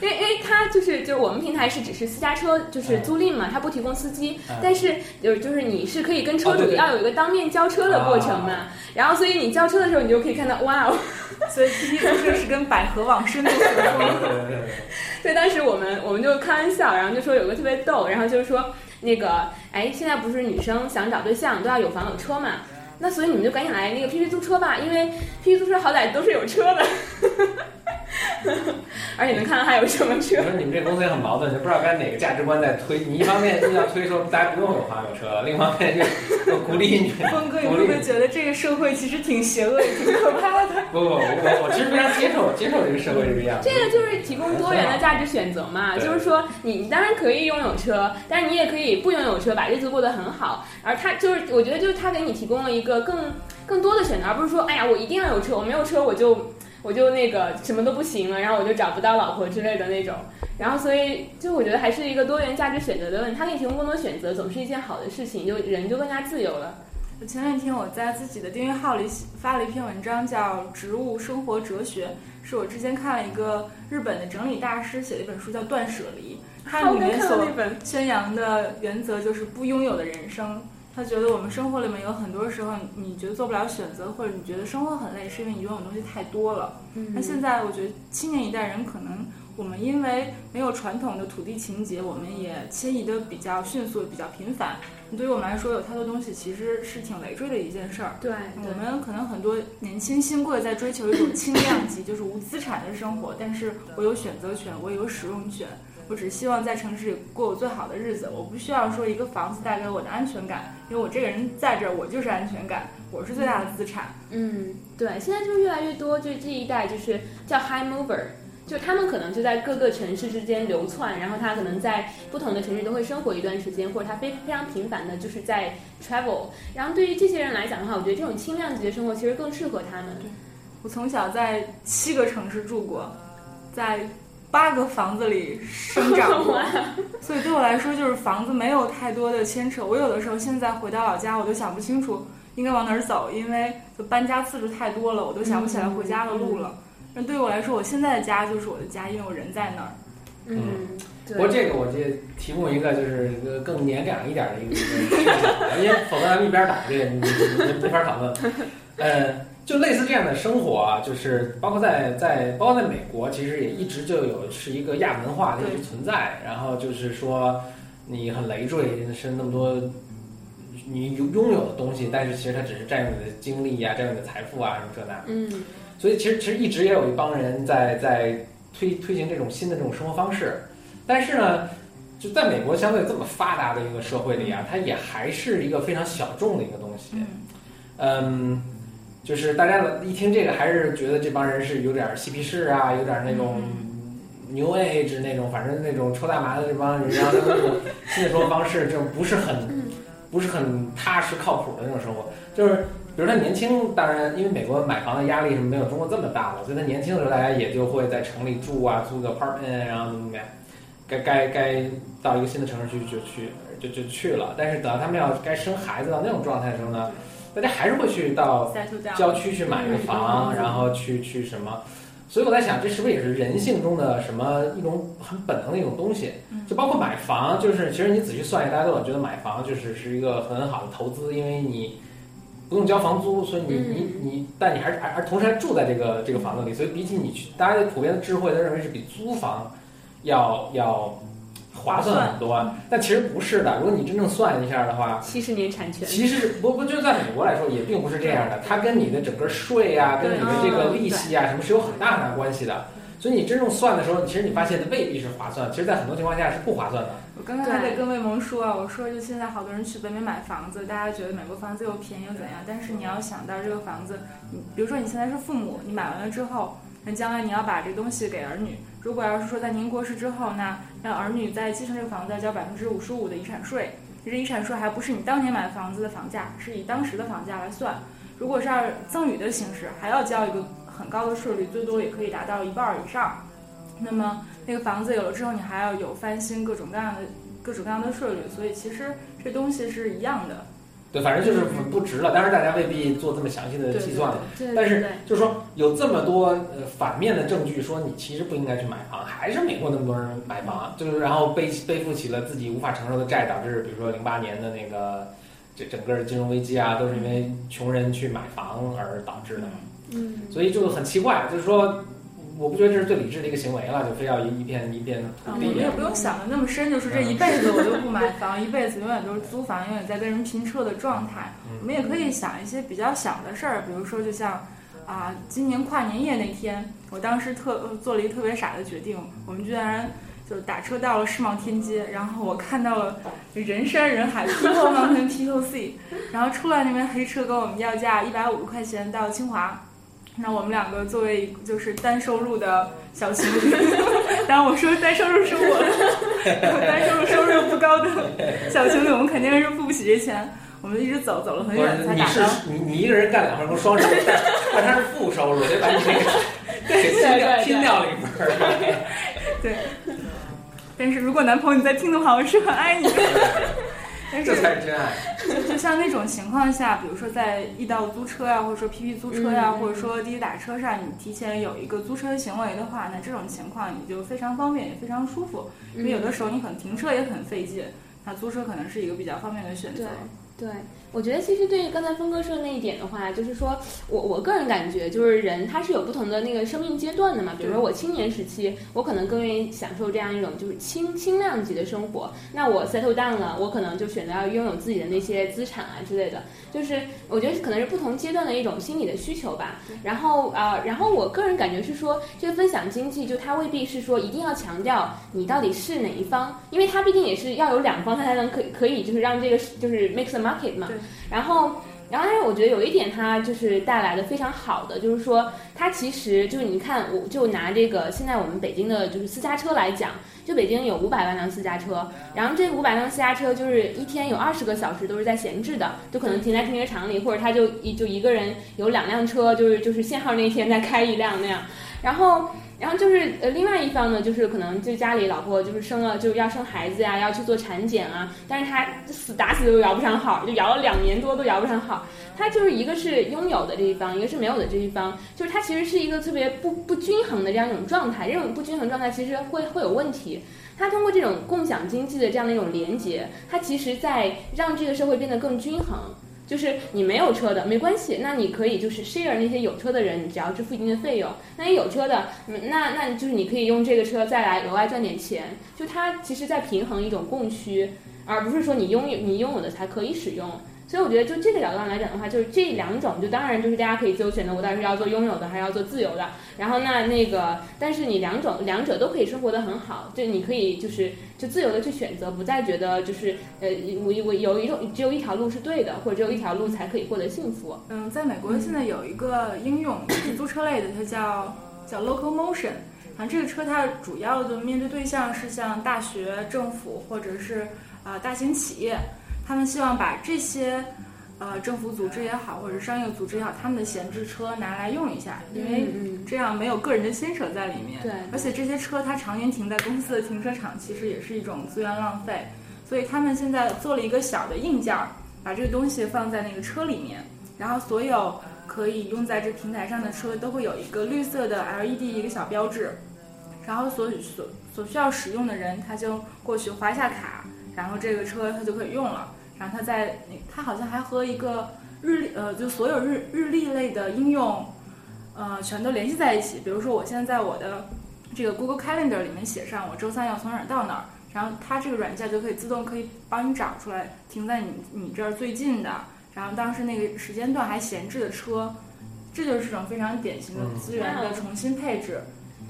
Speaker 1: 因
Speaker 3: 为，因为他就是就是我们平台是只是私家车，就是租赁嘛，他不提供司机。但是，就是就是你是可以跟车主要有一个当面交车的过程嘛。然后，所以你交车的时候，你就可以看到，哇哦！
Speaker 2: 所以第一次是跟百合网深度合作。
Speaker 3: 对，当时我们我们就开玩笑，然后就说有个特别逗，然后就是说那个，哎，现在不是女生想找对象都要有房有车嘛？那所以你们就赶紧来那个 PP 租车吧，因为 PP 租车好歹都是有车的。而且能看到还有什么车。
Speaker 1: 我说你们这公司也很矛盾，就不知道该哪个价值观在推。你一方面要推说大家不用有黄油车了，另一方面就鼓励你。
Speaker 2: 峰哥，你会不会觉得这个社会其实挺邪恶、挺可怕的？
Speaker 1: 不不，我我其实非常接受接受这个社会这个样子。
Speaker 3: 这个就是提供多元的价值选择嘛，就是说你你当然可以拥有车，但是你也可以不拥有车，把日子过得很好。而他就是，我觉得就是他给你提供了一个更更多的选择，而不是说，哎呀，我一定要有车，我没有车我就。我就那个什么都不行了，然后我就找不到老婆之类的那种，然后所以就我觉得还是一个多元价值选择的问题，他给你提供更多选择，总是一件好的事情，就人就更加自由了。
Speaker 2: 我前两天我在自己的订阅号里发了一篇文章，叫《植物生活哲学》，是我之前看了一个日本的整理大师写的一本书，叫《断舍离》，它里面所宣扬的原则就是不拥有的人生。他觉得我们生活里面有很多时候，你觉得做不了选择，或者你觉得生活很累，是因为你拥有东西太多了。那现在我觉得青年一代人可能，我们因为没有传统的土地情节，我们也迁移的比较迅速，比较频繁。对于我们来说，有太多东西其实是挺累赘的一件事儿。
Speaker 3: 对，
Speaker 2: 我们可能很多年轻新贵在追求一种轻量级，就是无资产的生活，但是我有选择权，我有使用权。我只希望在城市里过我最好的日子，我不需要说一个房子带给我的安全感，因为我这个人在这儿，我就是安全感，我是最大的资产。
Speaker 3: 嗯，对，现在就是越来越多，就这一代就是叫 high mover，就他们可能就在各个城市之间流窜，然后他可能在不同的城市都会生活一段时间，或者他非非常频繁的就是在 travel。然后对于这些人来讲的话，我觉得这种轻量级的生活其实更适合他们。
Speaker 2: 我从小在七个城市住过，在。八个房子里生长过，所以对我来说，就是房子没有太多的牵扯。我有的时候现在回到老家，我都想不清楚应该往哪儿走，因为就搬家次数太多了，我都想不起来回家的路了。那对于我来说，我现在的家就是我的家，因为我人在那儿。
Speaker 3: 嗯，
Speaker 1: 不过这个我就提供一个就是更年长一点的一个 因为否则咱们一边打这个，你没法讨论。呃。就类似这样的生活啊，就是包括在在包括在美国，其实也一直就有是一个亚文化的一直存在。然后就是说，你很累赘，是那么多你拥拥有的东西，但是其实它只是占用你的精力啊，占用你的财富啊，什么这那。
Speaker 3: 嗯。
Speaker 1: 所以其实其实一直也有一帮人在在推推行这种新的这种生活方式，但是呢，就在美国相对这么发达的一个社会里啊，它也还是一个非常小众的一个东西。嗯。就是大家一听这个，还是觉得这帮人是有点嬉皮士啊，有点那种 New Age 那种，反正那种抽大麻的这帮人，然后那种新的生活方式，这种不是很不是很踏实靠谱的那种生活。就是比如他年轻，当然因为美国买房的压力是没有中国这么大的，所以他年轻的时候，大家也就会在城里住啊，租个 apartment，然后怎么怎么样，该该该到一个新的城市去就去就就去了。但是等到他们要该生孩子到那种状态的时候呢？大家还是会去到郊区去买个房，然后去去什么？所以我在想，这是不是也是人性中的什么一种很本能的一种东西？就包括买房，就是其实你仔细算一下，大家都觉得买房就是是一个很好的投资，因为你不用交房租，所以你你你，但你还是还而同时还住在这个这个房子里，所以比起你去，大家的普遍的智慧都认为是比租房要要。划算很多，但其实不是的。如果你真正算一下的话，
Speaker 3: 七十年产权，
Speaker 1: 其实不不，就在美国来说，也并不是这样的。它跟你的整个税啊，跟你的这个利息啊，什么是有很大很大关系的。所以你真正算的时候，其实你发现的未必是划算。其实，在很多情况下是不划算的。
Speaker 2: 我刚刚还在跟魏萌说啊，我说就现在好多人去北美买房子，大家觉得美国房子又便宜又怎样？但是你要想到这个房子，你比如说你现在是父母，你买完了之后，那将来你要把这东西给儿女。如果要是说在您过世之后，那让儿女在继承这个房子要交百分之五十五的遗产税，这遗产税还不是你当年买房子的房价，是以当时的房价来算。如果是按赠与的形式，还要交一个很高的税率，最多也可以达到一半以上。那么那个房子有了之后，你还要有翻新各种各样的各种各样的税率，所以其实这东西是一样的。
Speaker 1: 对，反正就是不值了。当然，大家未必做这么详细的计算，但是就是说有这么多呃反面的证据，说你其实不应该去买房，还是美国那么多人买房，就是然后背背负起了自己无法承受的债，导致比如说零八年的那个这整个金融危机啊，都是因为穷人去买房而导致的。
Speaker 3: 嗯，
Speaker 1: 所以就很奇怪，就是说。我不觉得这是最理智的一个行为了，就非要一一片一片土地。
Speaker 2: 我们也不用想的那么深，就是这一辈子我都 不买房，一辈子永远都是租房，永远在跟人拼车的状态。我们也可以想一些比较小的事儿，比如说就像，啊，今年跨年夜那天，我当时特做了一个特别傻的决定，我们居然就打车到了世贸天阶，然后我看到了人山人海，People Mountain People Sea，然后出来那边黑车跟我们要价一百五十块钱到清华，那我们两个作为就是单收入的小情侣，当然我说单收入是我，单收入收入不高的小情侣，我们肯定是付不起这钱。我们一直走，走了很远才
Speaker 1: 打到。你你一个人干两份工，双收入，但他是负收入，得把你这个给拼掉拼掉了一份儿。
Speaker 2: 对。但是如果男朋友你在听的话，我是很爱你的。
Speaker 1: 这才是真爱。
Speaker 2: 就像那种情况下，比如说在易到租车呀，或者说 PP 租车呀，或者说滴滴打车上，你提前有一个租车行为的话，那这种情况你就非常方便，也非常舒服。因为有的时候你可能停车也很费劲，那租车可能是一个比较方便的选择。
Speaker 3: 对，我觉得其实对于刚才峰哥说的那一点的话，就是说我我个人感觉，就是人他是有不同的那个生命阶段的嘛。比如说我青年时期，我可能更愿意享受这样一种就是轻轻量级的生活。那我 settle down 了，我可能就选择要拥有自己的那些资产啊之类的。就是我觉得可能是不同阶段的一种心理的需求吧。然后啊，然后我个人感觉是说，这个分享经济就它未必是说一定要强调你到底是哪一方，因为它毕竟也是要有两方，它才能可可以就是让这个就是 make the market 嘛。然后，然后但是我觉得有一点它就是带来的非常好的，就是说它其实就是你看，我就拿这个现在我们北京的就是私家车来讲。就北京有五百万辆私家车，然后这五百辆私家车就是一天有二十个小时都是在闲置的，就可能停在停车场里，或者他就一就一个人有两辆车，就是就是限号那天再开一辆那样，然后。然后就是呃，另外一方呢，就是可能就家里老婆就是生了就要生孩子呀，要去做产检啊，但是他死打死都摇不上号，就摇了两年多都摇不上号。他就是一个是拥有的这一方，一个是没有的这一方，就是他其实是一个特别不不均衡的这样一种状态。这种不均衡状态其实会会有问题。他通过这种共享经济的这样的一种连接，他其实在让这个社会变得更均衡。就是你没有车的没关系，那你可以就是 share 那些有车的人，你只要支付一定的费用。那你有车的，那那就是你可以用这个车再来额外赚点钱。就它其实在平衡一种供需，而不是说你拥有你拥有的才可以使用。所以我觉得，就这个角度上来讲的话，就是这两种，就当然就是大家可以自由选择，我到底是要做拥有的，还是要做自由的。然后那那个，但是你两种两者都可以生活的很好，就你可以就是就自由的去选择，不再觉得就是呃我我有一种只有一条路是对的，或者只有一条路才可以获得幸福。
Speaker 2: 嗯，在美国现在有一个应用是租车类的，它叫叫 Local Motion。然后这个车它主要的面对对象是像大学、政府或者是啊大型企业。他们希望把这些，呃，政府组织也好，或者商业组织也好，他们的闲置车拿来用一下，因为这样没有个人的牵扯在里面。
Speaker 3: 对，
Speaker 2: 而且这些车它常年停在公司的停车场，其实也是一种资源浪费。所以他们现在做了一个小的硬件，把这个东西放在那个车里面，然后所有可以用在这平台上的车都会有一个绿色的 LED 一个小标志，然后所所所需要使用的人他就过去划一下卡。然后这个车它就可以用了，然后它在那，它好像还和一个日历，呃，就所有日日历类的应用，呃，全都联系在一起。比如说，我现在在我的这个 Google Calendar 里面写上我周三要从哪儿到哪儿，然后它这个软件就可以自动可以帮你找出来停在你你这儿最近的，然后当时那个时间段还闲置的车，这就是一种非常典型的资源的重新配置，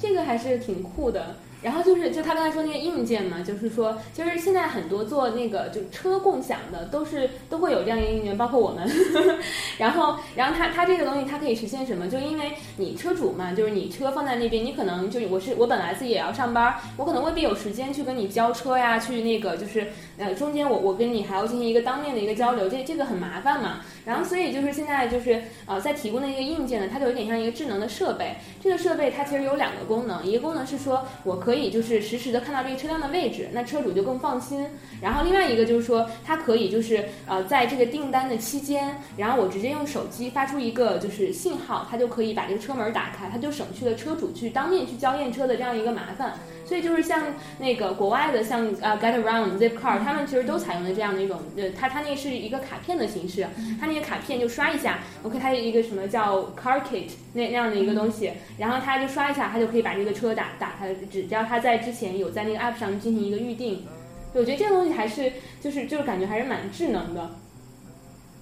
Speaker 3: 这个还是挺酷的。然后就是，就他刚才说那个硬件嘛，就是说，其实现在很多做那个就车共享的，都是都会有这样一个硬件，包括我们。然后，然后它它这个东西它可以实现什么？就因为你车主嘛，就是你车放在那边，你可能就我是我本来自己也要上班，我可能未必有时间去跟你交车呀，去那个就是呃中间我我跟你还要进行一个当面的一个交流，这这个很麻烦嘛。然后所以就是现在就是呃在提供的一个硬件呢，它就有点像一个智能的设备。这个设备它其实有两个功能，一个功能是说我可可以就是实时的看到这个车辆的位置，那车主就更放心。然后另外一个就是说它可以就是呃在这个订单的期间，然后我直接用手机发出一个就是信号，它就可以把这个车门打开，它就省去了车主去当面去交验车的这样一个麻烦。所以就是像那个国外的，像呃 Getaround、Zipcar，他们其实都采用了这样的一种，呃，它它那是一个卡片的形式，它那个卡片就刷一下，OK，它有一个什么叫 Car Kit 那那样的一个东西，然后它就刷一下，它就可以把这个车打打开，只只要它在之前有在那个 App 上进行一个预定，我觉得这个东西还是就是就是感觉还是蛮智能的，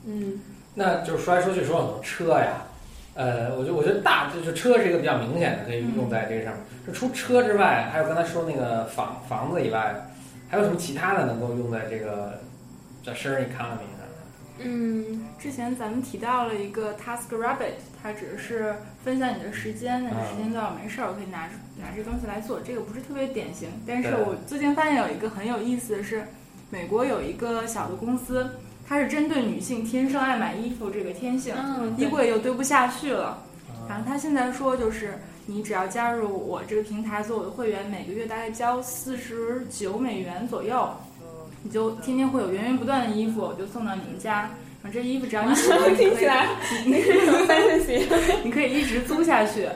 Speaker 3: 嗯。
Speaker 1: 那就是说来说去说很多车呀，呃，我觉我觉得大就是车是一个比较明显的，可以用在这个上面。就除车之外，还有刚才说那个房房子以外，还有什么其他的能够用在这个叫 sharing economy 上？
Speaker 2: 嗯，之前咱们提到了一个 Task Rabbit，它只是分享你的时间，那个时间段我没事儿，我可以拿拿这东西来做，这个不是特别典型。但是我最近发现有一个很有意思的是，美国有一个小的公司。它是针对女性天生爱买衣服这个天性，衣柜又堆不下去了。然后他现在说，就是你只要加入我这个平台做我的会员，每个月大概交四十九美元左右，你就天天会有源源不断的衣服就送到你们家。然后这衣服只要你喜欢，你可以一直租下去。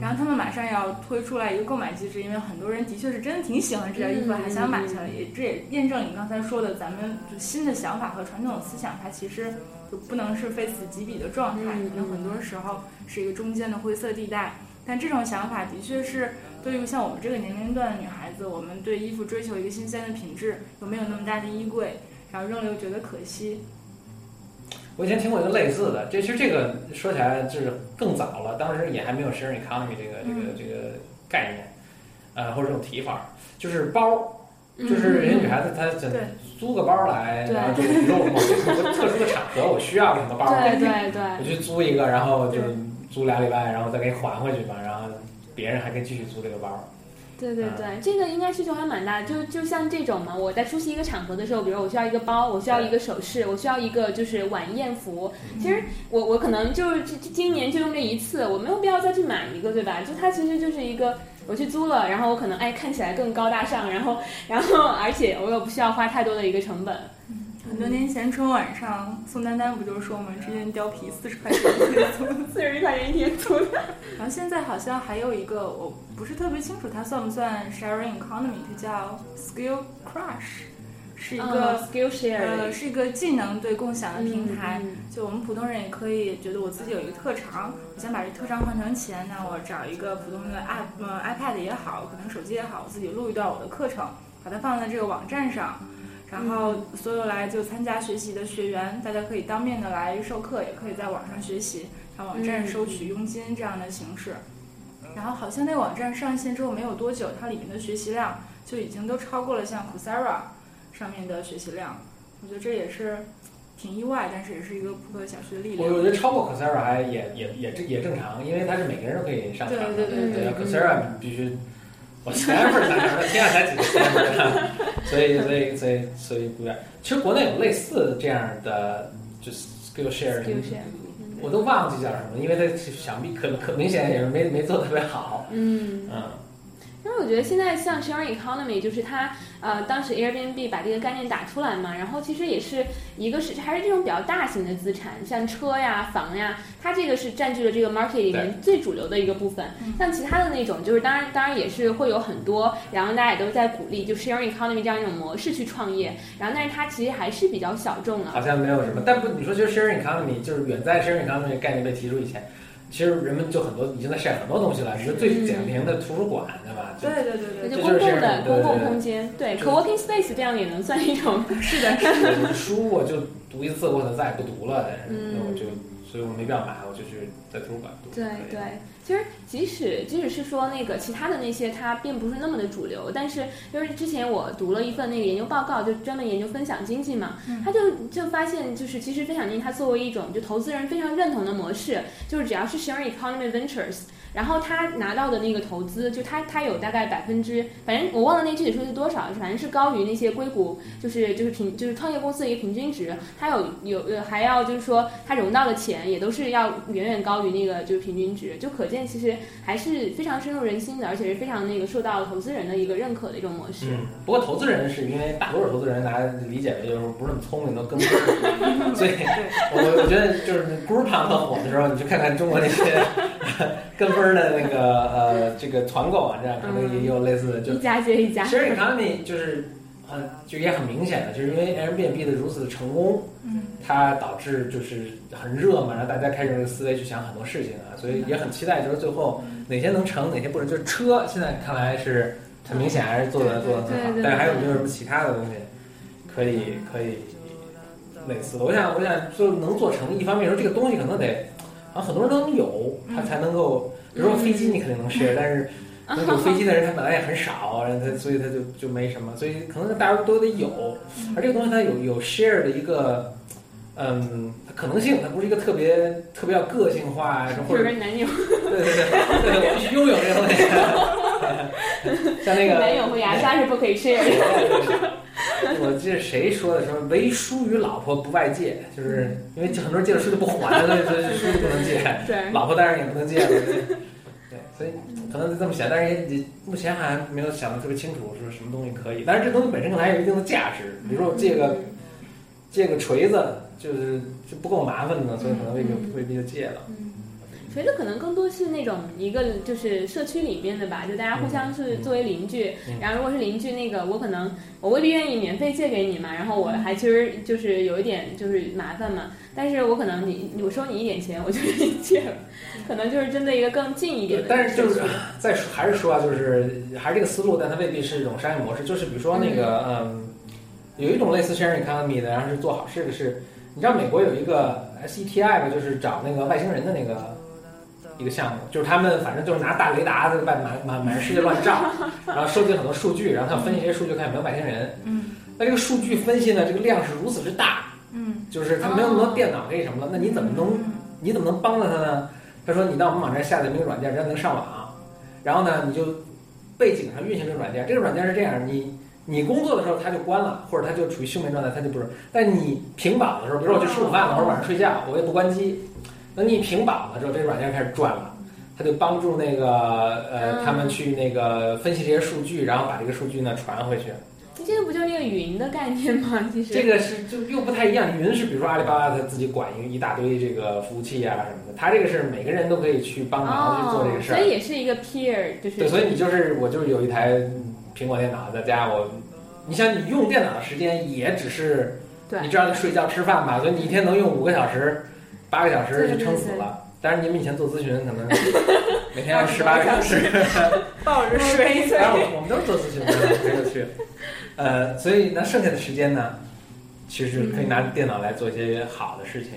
Speaker 2: 然后他们马上要推出来一个购买机制，因为很多人的确是真的挺喜欢这件衣服，还想买下来。也这也验证你刚才说的，咱们就新的想法和传统的思想，它其实就不能是非此即彼的状态，有很多时候是一个中间的灰色地带。但这种想法的确是对于像我们这个年龄段的女孩子，我们对衣服追求一个新鲜的品质，又没有那么大的衣柜，然后扔了又觉得可惜。
Speaker 1: 我以前听过一个类似的，这其实这个说起来就是更早了，当时也还没有 sharing economy 这个这个这个概念，呃，或者这种提法，就是包，就是人家女孩子她想租个包来，然后就比如说我某某个特殊的场合我需要什么包，
Speaker 3: 对对对，
Speaker 1: 我去租一个，然后就租俩礼拜，然后再给你还回去吧，然后别人还可以继续租这个包。
Speaker 3: 对对对，这个应该需求还蛮大，就就像这种嘛，我在出席一个场合的时候，比如我需要一个包，我需要一个首饰，我需要一个就是晚宴服。其实我我可能就是今年就用这一次，我没有必要再去买一个，对吧？就它其实就是一个我去租了，然后我可能哎看起来更高大上，然后然后而且我又不需要花太多的一个成本。
Speaker 2: 很多年前春晚上，宋丹丹不就说我们，之间貂皮四十块钱租，
Speaker 3: 四十一块钱一天租的。
Speaker 2: 然后现在好像还有一个，我不是特别清楚它算不算 sharing economy，它叫 skill crush，是一个
Speaker 3: skill share，
Speaker 2: 呃，是一个技能对共享的平台。就我们普通人也可以觉得我自己有一个特长，我想把这特长换成钱，那我找一个普通的 app，呃，iPad 也好，可能手机也好，我自己录一段我的课程，把它放在这个网站上。然后所有来就参加学习的学员，大家可以当面的来授课，也可以在网上学习，在网站收取佣金这样的形式。然后好像那网站上线之后没有多久，它里面的学习量就已经都超过了像 Coursera 上面的学习量。我觉得这也是挺意外，但是也是一个不可小觑的力量。
Speaker 1: 我我觉得超过 Coursera 还也也也正也正常，因为它是每个人都可以上
Speaker 2: 课。对对对对
Speaker 1: ，Coursera 必须。我前份儿才说，天下才几个千所以所以所以所以不一样。其实国内有类似这样的，就是 skill share，我都忘记叫什么，因为它想必可可明显也是没没做特别好。嗯嗯。
Speaker 3: 因为我觉得现在像 sharing economy，就是它呃，当时 Airbnb 把这个概念打出来嘛，然后其实也是一个是还是这种比较大型的资产，像车呀、房呀，它这个是占据了这个 market 里面最主流的一个部分。像其他的那种，就是当然当然也是会有很多，然后大家也都在鼓励，就 sharing economy 这样一种模式去创业，然后但是它其实还是比较小众的。
Speaker 1: 好像没有什么，但不你说就是 sharing economy，就是远在 sharing economy 概念被提出以前。其实人们就很多已经在 share 很多东西了，比如最简明的图书馆，对吧？
Speaker 2: 对对对
Speaker 3: 对，就公共的公共空间，对，co-working space 这样也能算一种。
Speaker 2: 是的，是
Speaker 1: 的。书我就读一次，我可能再也不读了，那我就，所以我没必要买，我就去在图书馆读。
Speaker 3: 对对。其实，即使即使是说那个其他的那些，它并不是那么的主流。但是，因为之前我读了一份那个研究报告，就专门研究分享经济嘛，他就就发现，就是其实分享经济它作为一种就投资人非常认同的模式，就是只要是 sharing economy ventures。然后他拿到的那个投资，就他他有大概百分之，反正我忘了那具体数是多少，反正是高于那些硅谷，就是就是平就是创业公司的一个平均值。他有有呃还要就是说他融到的钱也都是要远远高于那个就是平均值，就可见其实还是非常深入人心的，而且是非常那个受到投资人的一个认可的一种模式。
Speaker 1: 嗯，不过投资人是因为大多数投资人大家理解的就是不是那么聪明都跟风，所以我我觉得就是 Groupon 很火的时候，你去看看中国那些 跟风。分的那个呃，这个团购网站可能也有类似的，就
Speaker 3: 一家接一家。
Speaker 1: 其实 economy 就是很就也很明显的，就是因为 Airbnb 的如此的成功，
Speaker 2: 嗯，
Speaker 1: 它导致就是很热嘛，然后大家开始用思维去想很多事情啊，所以也很期待，就是最后哪些能成，哪些不能。就是车现在看来是很明显还是做的做的很好，但是还有没有什么其他的东西可以可以类似的？我想我想就能做成，一方面说这个东西可能得。啊，很多人都能有，他才能够，比如说飞机你肯定能 share，但是有飞机的人他本来也很少，他所以他就就没什么，所以可能大家都得有，而这个东西它有有 share 的一个。嗯，可能性它不是一个特别特别要个性化，或者
Speaker 3: 男友，
Speaker 1: 对对对，对我去拥有这个东西，像那个
Speaker 3: 男友和牙刷是不可以 share 的。
Speaker 1: 我记得谁说的什么，唯书与老婆不外借，就是因为很多人借了书就不还，所以所以 书就不能借，
Speaker 3: 对，
Speaker 1: 老婆当然也不能借了，对，所以可能就这么想，但是也也目前还没有想的特别清楚，说什么东西可以，但是这东西本身可能还有一定的价值，比如说我借个借个锤子。就是就不够麻烦的，所以可能未必未必就借了。
Speaker 3: 锤子可能更多是那种一个就是社区里面的吧，就大家互相是作为邻居。然后如果是邻居，那个我可能我未必愿意免费借给你嘛，然后我还其实就是有一点就是麻烦嘛。但是我可能你我收你一点钱，我就愿意借了。可能就是针对一个更近一点的。
Speaker 1: 但是就是再说还是说啊，就是还是这个思路，但它未必是一种商业模式。就是比如说那个嗯，有一种类似 sharing economy 的，然后是做好事的是。你知道美国有一个 SETI 吧，就是找那个外星人的那个一个项目，就是他们反正就是拿大雷达在外满满满世界乱照，然后收集很多数据，然后他分析这些数据看有没有外星人。
Speaker 2: 嗯。
Speaker 1: 那这个数据分析呢，这个量是如此之大，
Speaker 2: 嗯，
Speaker 1: 就是他没有那么多电脑这什么的，那你怎么能你怎么能帮到他呢？他说你到我们网站下载一个软件，人家能上网，然后呢你就背景上运行这个软件，这个软件是这样，你。你工作的时候它就关了，或者它就处于休眠状态，它就不是。但你屏保的时候，比如说我去吃午饭了，或者晚上睡觉，我也不关机。那你屏保了之后，这个软件开始转了，它就帮助那个呃他们去那个分析这些数据，然后把这个数据呢传回去。
Speaker 3: 这个不就是那个云的概念吗？其实
Speaker 1: 这个是就又不太一样。云是比如说阿里巴巴它自己管一一大堆这个服务器啊什么的，它这个是每个人都可以去帮忙去做这个事
Speaker 3: 儿。所以也是一个 peer，就是
Speaker 1: 对，所以你就是我就是有一台。苹果电脑在家，我，你想你用电脑的时间也只是，你知道你睡觉吃饭吧，所以你一天能用五个小时、八个小时就撑死了。但是你们以前做咨询可能 每天要十八个小时，
Speaker 2: 抱着睡。
Speaker 1: 然后我们都是做咨询的，很有趣。呃，所以那剩下的时间呢，其实可以拿电脑来做一些好的事情。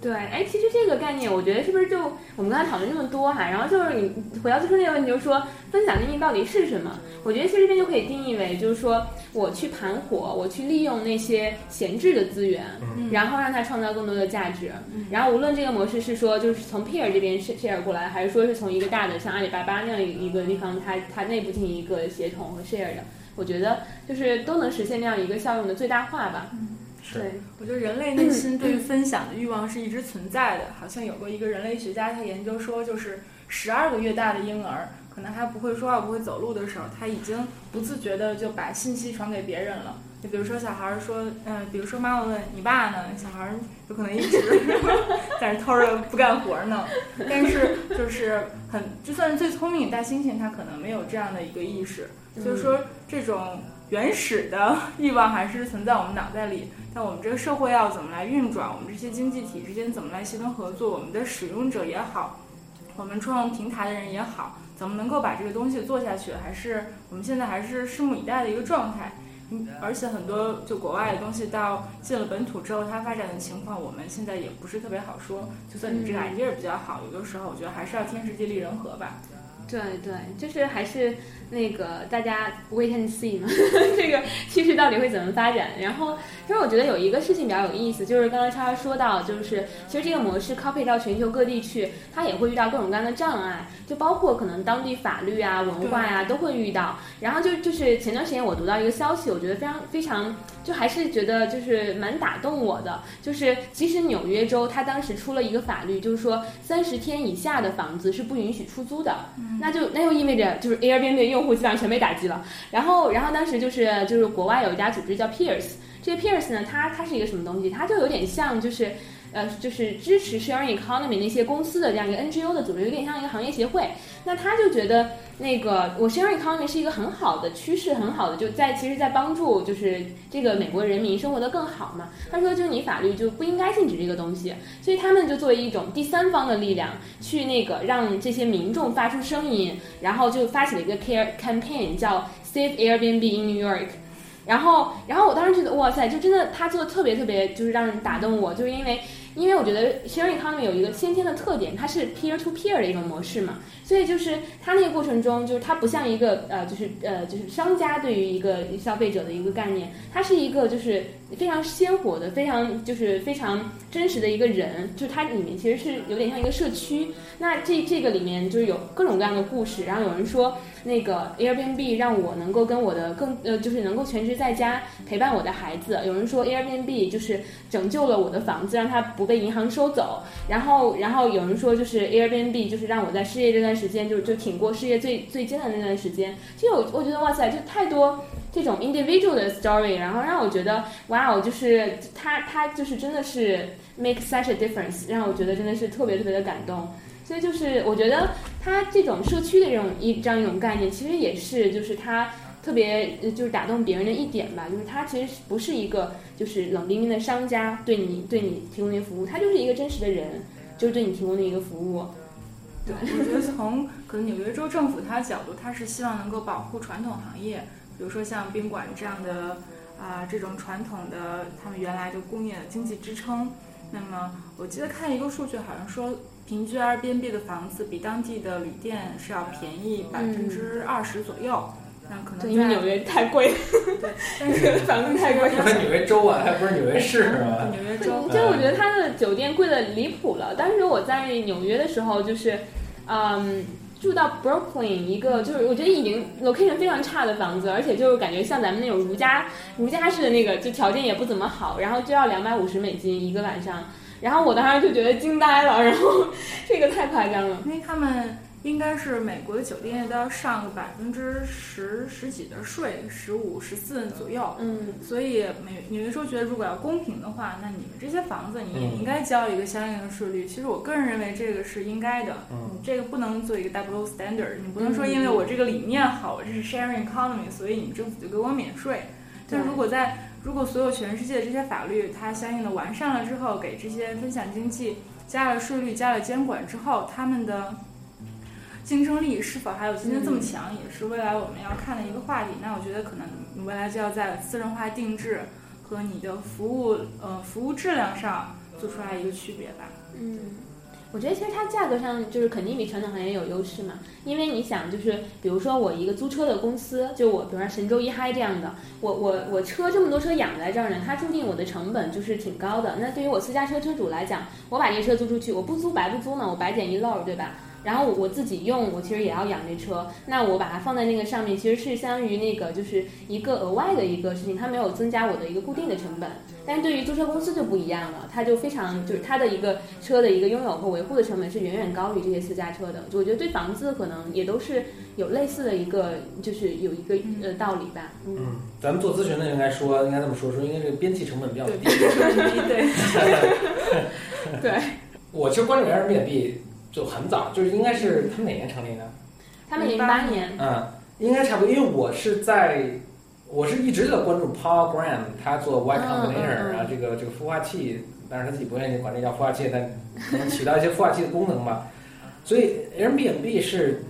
Speaker 3: 对，哎，其实这个概念，我觉得是不是就我们刚才讨论这么多哈，然后就是你回到最初那个问题，就是说分享定义到底是什么？我觉得其实这边就可以定义为，就是说我去盘活，我去利用那些闲置的资源，然后让它创造更多的价值。然后无论这个模式是说就是从 peer 这边 share 过来，还是说是从一个大的像阿里巴巴那样一个地方，它它内部进行一个协同和 share 的，我觉得就是都能实现那样一个效用的最大化吧。对，
Speaker 2: 我觉得人类内心对于分享的欲望是一直存在的。好像有过一个人类学家，他研究说，就是十二个月大的婴儿，可能还不会说话、不会走路的时候，他已经不自觉的就把信息传给别人了。就比如说小孩说，嗯，比如说妈妈问你爸呢，小孩有可能一直 在那偷着不干活呢。但是就是很，就算是最聪明的大猩猩，他可能没有这样的一个意识。就是说这种。原始的欲望还是存在我们脑袋里，但我们这个社会要怎么来运转？我们这些经济体之间怎么来协同合作？我们的使用者也好，我们创平台的人也好，怎么能够把这个东西做下去？还是我们现在还是拭目以待的一个状态。嗯，而且很多就国外的东西到进了本土之后，它发展的情况，我们现在也不是特别好说。就算你这个 idea 比较好，有的时候我觉得还是要天时地利人和吧。
Speaker 3: 对对，就是还是。那个大家 wait and see 嘛，这个趋势到底会怎么发展？然后，其实我觉得有一个事情比较有意思，就是刚刚超超说到，就是其实这个模式 copy 到全球各地去，它也会遇到各种各样的障碍，就包括可能当地法律啊、文化呀都会遇到。然后就就是前段时间我读到一个消息，我觉得非常非常，就还是觉得就是蛮打动我的，就是其实纽约州它当时出了一个法律，就是说三十天以下的房子是不允许出租的，那就那就意味着就是 Airbnb 用。用户基本上全被打击了，然后，然后当时就是就是国外有一家组织叫 Peers，这个 Peers 呢，它它是一个什么东西？它就有点像就是，呃，就是支持 sharing economy 那些公司的这样一个 NGO 的组织，有点像一个行业协会。那他就觉得那个我 share economy 是一个很好的趋势，很好的就在其实，在帮助就是这个美国人民生活的更好嘛。他说，就你法律就不应该禁止这个东西，所以他们就作为一种第三方的力量，去那个让这些民众发出声音，然后就发起了一个 care campaign，叫 Save Airbnb in New York。然后，然后我当时觉得哇塞，就真的他做的特别特别，就是让人打动我，就是因为。因为我觉得 sharing economy 有一个先天的特点，它是 peer to peer 的一种模式嘛，所以就是它那个过程中，就是它不像一个呃，就是呃，就是商家对于一个消费者的一个概念，它是一个就是非常鲜活的，非常就是非常真实的一个人，就是它里面其实是有点像一个社区。那这这个里面就是有各种各样的故事，然后有人说。那个 Airbnb 让我能够跟我的更呃，就是能够全职在家陪伴我的孩子。有人说 Airbnb 就是拯救了我的房子，让它不被银行收走。然后，然后有人说就是 Airbnb 就是让我在失业这段时间就就挺过失业最最艰难那段时间。其实我我觉得哇塞，就太多这种 individual 的 story，然后让我觉得哇哦，就是他他就是真的是 make such a difference，让我觉得真的是特别特别的感动。所以就是我觉得他这种社区的这种一这样一种概念，其实也是就是他特别就是打动别人的一点吧，就是他其实不是一个就是冷冰冰的商家对你对你提供的服务，他就是一个真实的人，就是对你提供的一个服务。
Speaker 2: 对，我觉得从可能纽约州政府他的角度，他是希望能够保护传统行业，比如说像宾馆这样的啊这种传统的他们原来的工业经济支撑。那么我记得看一个数据，好像说。平均 Airbnb 的房子比当地的旅店是要便宜百分之二十左右，那可能
Speaker 3: 因为纽约太贵，
Speaker 2: 对，但是
Speaker 3: 房子太贵。
Speaker 1: 纽约州啊，还不是纽约市是吧？
Speaker 2: 纽约州，
Speaker 3: 就我觉得它的酒店贵的离谱了。当时我在纽约的时候，就是，嗯，住到 Brooklyn 一个，就是我觉得已经 location 非常差的房子，而且就是感觉像咱们那种如家如家式的那个，就条件也不怎么好，然后就要两百五十美金一个晚上。然后我当时就觉得惊呆了，然后 这个太夸张了，
Speaker 2: 因为他们应该是美国的酒店都要上个百分之十十几的税，十五十四左右，
Speaker 3: 嗯，
Speaker 2: 所以美纽约州觉得如果要公平的话，那你们这些房子你也应该交一个相应的税率。其实我个人认为这个是应该的，
Speaker 1: 嗯，
Speaker 2: 这个不能做一个 double standard，你不能说因为我这个理念好，我这是 sharing economy，所以你们政府就给我免税。但如果在如果所有全世界的这些法律它相应的完善了之后，给这些分享经济加了税率、加了监管之后，他们的竞争力是否还有今天这么强，也是未来我们要看的一个话题。那我觉得可能未来就要在私人化定制和你的服务呃服务质量上做出来一个区别吧。
Speaker 3: 嗯。我觉得其实它价格上就是肯定比传统行业有优势嘛，因为你想就是比如说我一个租车的公司，就我比如说神州一嗨这样的，我我我车这么多车养在这儿呢，它注定我的成本就是挺高的。那对于我私家车车主来讲，我把这车租出去，我不租白不租呢，我白捡一漏，对吧？然后我自己用，我其实也要养这车，那我把它放在那个上面，其实是相当于那个就是一个额外的一个事情，它没有增加我的一个固定的成本。但是对于租车公司就不一样了，它就非常就是它的一个车的一个拥有和维护的成本是远远高于这些私家车的。我觉得对房子可能也都是有类似的一个，就是有一个呃道理吧。
Speaker 1: 嗯，咱们做咨询的应该说应该这么说说，因为这个边际成本比较低。
Speaker 2: 对，
Speaker 3: 对。
Speaker 1: 我其实关注 Airbnb。就很早，就是应该是他们哪年成立的？
Speaker 3: 他们零八年。
Speaker 1: 嗯，应该差不多，因为我是在，我是一直在关注 Paul Graham，他做 Y Combinator 然后，这个这个孵化器，但是他自己不愿意管这叫孵化器，但可能起到一些孵化器的功能吧。所以 Airbnb 是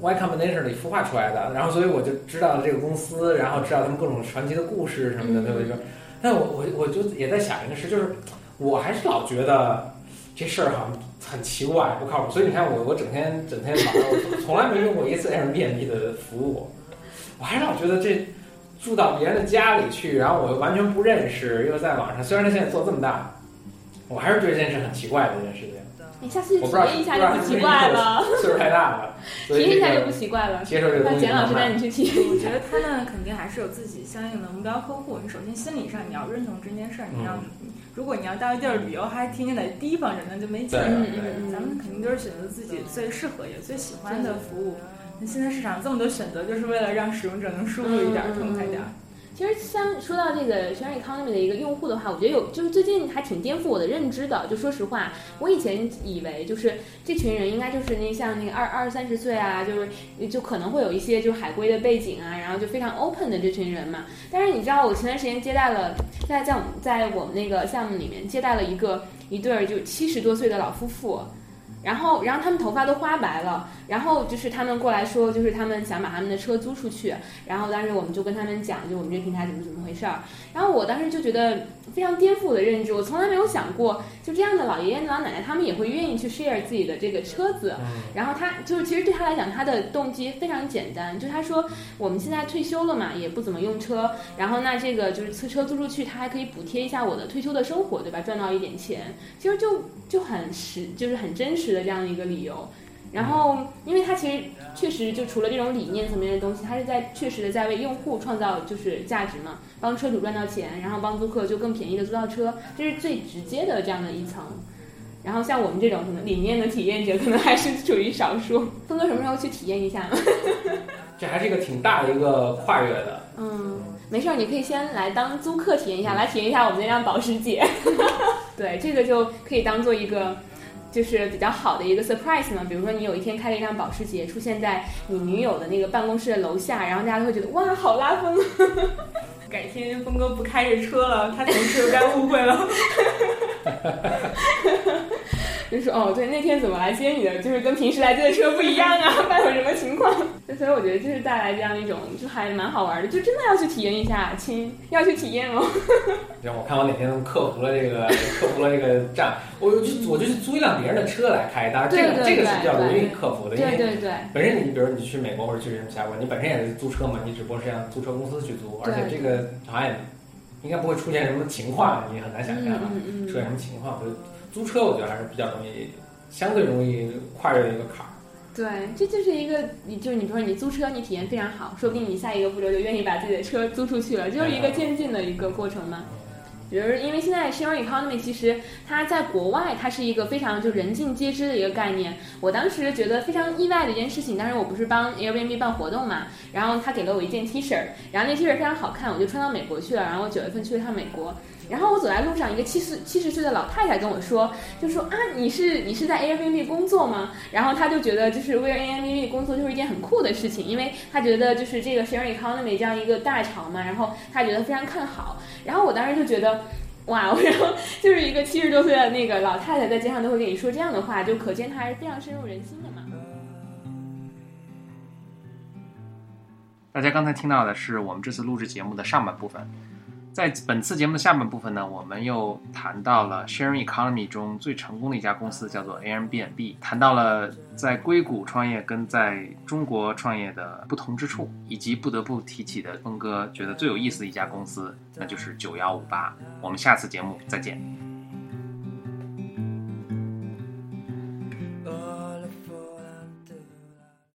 Speaker 1: Y Combinator 里孵化出来的，然后所以我就知道了这个公司，然后知道他们各种传奇的故事什么的，对不对？但我我我就也在想一个事，就是我还是老觉得。这事儿哈很奇怪，不靠谱。所以你看，我我整天整天忙，我从来没用过一次 Airbnb 的服务。我还是老觉得这住到别人的家里去，然后我又完全不认识，又在网上。虽然他现在做这么大，我还是觉得这件事很奇怪的一件事情。
Speaker 3: 你下次体验一下就不奇怪了。
Speaker 1: 岁数太大了，
Speaker 3: 体验一下就不奇怪了。
Speaker 1: 接受这个
Speaker 3: 那简老师带你去体验。
Speaker 2: 我觉得他们肯定还是有自己相应的目标客户。你首先心理上你要认同这件事儿，你要。如果你要到一地儿旅游，还天天在提防着，那就没劲了。咱们肯定都是选择自己最适合也最喜欢的服务。那现在市场这么多选择，就是为了让使用者能舒服一点、痛快点。
Speaker 3: 其实像说到这个 sharing economy 的一个用户的话，我觉得有就是最近还挺颠覆我的认知的。就说实话，我以前以为就是这群人应该就是那像那个二二三十岁啊，就是就可能会有一些就是海归的背景啊，然后就非常 open 的这群人嘛。但是你知道，我前段时间接待了在在我们在我们那个项目里面接待了一个一对儿就七十多岁的老夫妇。然后，然后他们头发都花白了，然后就是他们过来说，就是他们想把他们的车租出去，然后当时我们就跟他们讲，就我们这个平台怎么怎么回事儿。然后我当时就觉得非常颠覆我的认知，我从来没有想过，就这样的老爷爷老奶奶他们也会愿意去 share 自己的这个车子。然后他就是其实对他来讲，他的动机非常简单，就他说我们现在退休了嘛，也不怎么用车，然后那这个就是车车租出去，他还可以补贴一下我的退休的生活，对吧？赚到一点钱，其实就就很实，就是很真实。的这样的一个理由，然后，因为它其实确实就除了这种理念层面的东西，它是在确实的在为用户创造就是价值嘛，帮车主赚到钱，然后帮租客就更便宜的租到车，这是最直接的这样的一层。然后像我们这种什么理念的体验者，可能还是处于少数。峰哥什么时候去体验一下呢？
Speaker 1: 这还是一个挺大的一个跨越的。
Speaker 3: 嗯，没事儿，你可以先来当租客体验一下，来体验一下我们那辆保时捷。对，这个就可以当做一个。就是比较好的一个 surprise 嘛，比如说你有一天开了一辆保时捷出现在你女友的那个办公室的楼下，然后大家都会觉得哇，好拉风。
Speaker 2: 改天峰哥不开着车了，他同事又该误会了。
Speaker 3: 就说哦，对，那天怎么来接你的？就是跟平时来接的车不一样啊，发生什么情况？所以我觉得就是带来这样一种，就还蛮好玩的，就真的要去体验一下，亲，要去体验哦。
Speaker 1: 行，我看我哪天克服了这个，克服了这个障，我就我就去租一辆别人的车来开。当然，这个这个是比较容易克服的，因为
Speaker 3: 对对
Speaker 1: 本身你比如你去美国或者去什么其他国，你本身也是租车嘛，你只不过是让租车公司去租，而且这个好像也应该不会出现什么情况，你很难想象出现什么情况。就租车，我觉得还是比较容易。相对容易跨越的一个坎儿，
Speaker 3: 对，这就是一个，你就是你，比如说你租车，你体验非常好，说不定你下一个步骤就愿意把自己的车租出去了，就是一个渐进的一个过程嘛。比如，因为现在 sharing economy 其实它在国外，它是一个非常就人尽皆知的一个概念。我当时觉得非常意外的一件事情，当时我不是帮 Airbnb 办活动嘛，然后他给了我一件 T 恤，然后那 T 恤非常好看，我就穿到美国去了，然后我九月份去了趟美国。然后我走在路上，一个七十七十岁的老太太跟我说，就说啊，你是你是在 Airbnb 工作吗？然后他就觉得就是为 Airbnb 工作就是一件很酷的事情，因为他觉得就是这个 sharing economy 这样一个大潮嘛，然后他觉得非常看好。然后我当时就觉得，哇，然后就是一个七十多岁的那个老太太在街上都会跟你说这样的话，就可见她还是非常深入人心的嘛。
Speaker 1: 大家刚才听到的是我们这次录制节目的上半部分。在本次节目的下半部分呢，我们又谈到了 sharing economy 中最成功的一家公司，叫做 Airbnb，谈到了在硅谷创业跟在中国创业的不同之处，以及不得不提起的峰哥觉得最有意思的一家公司，那就是九幺五八。我们下次节目再见。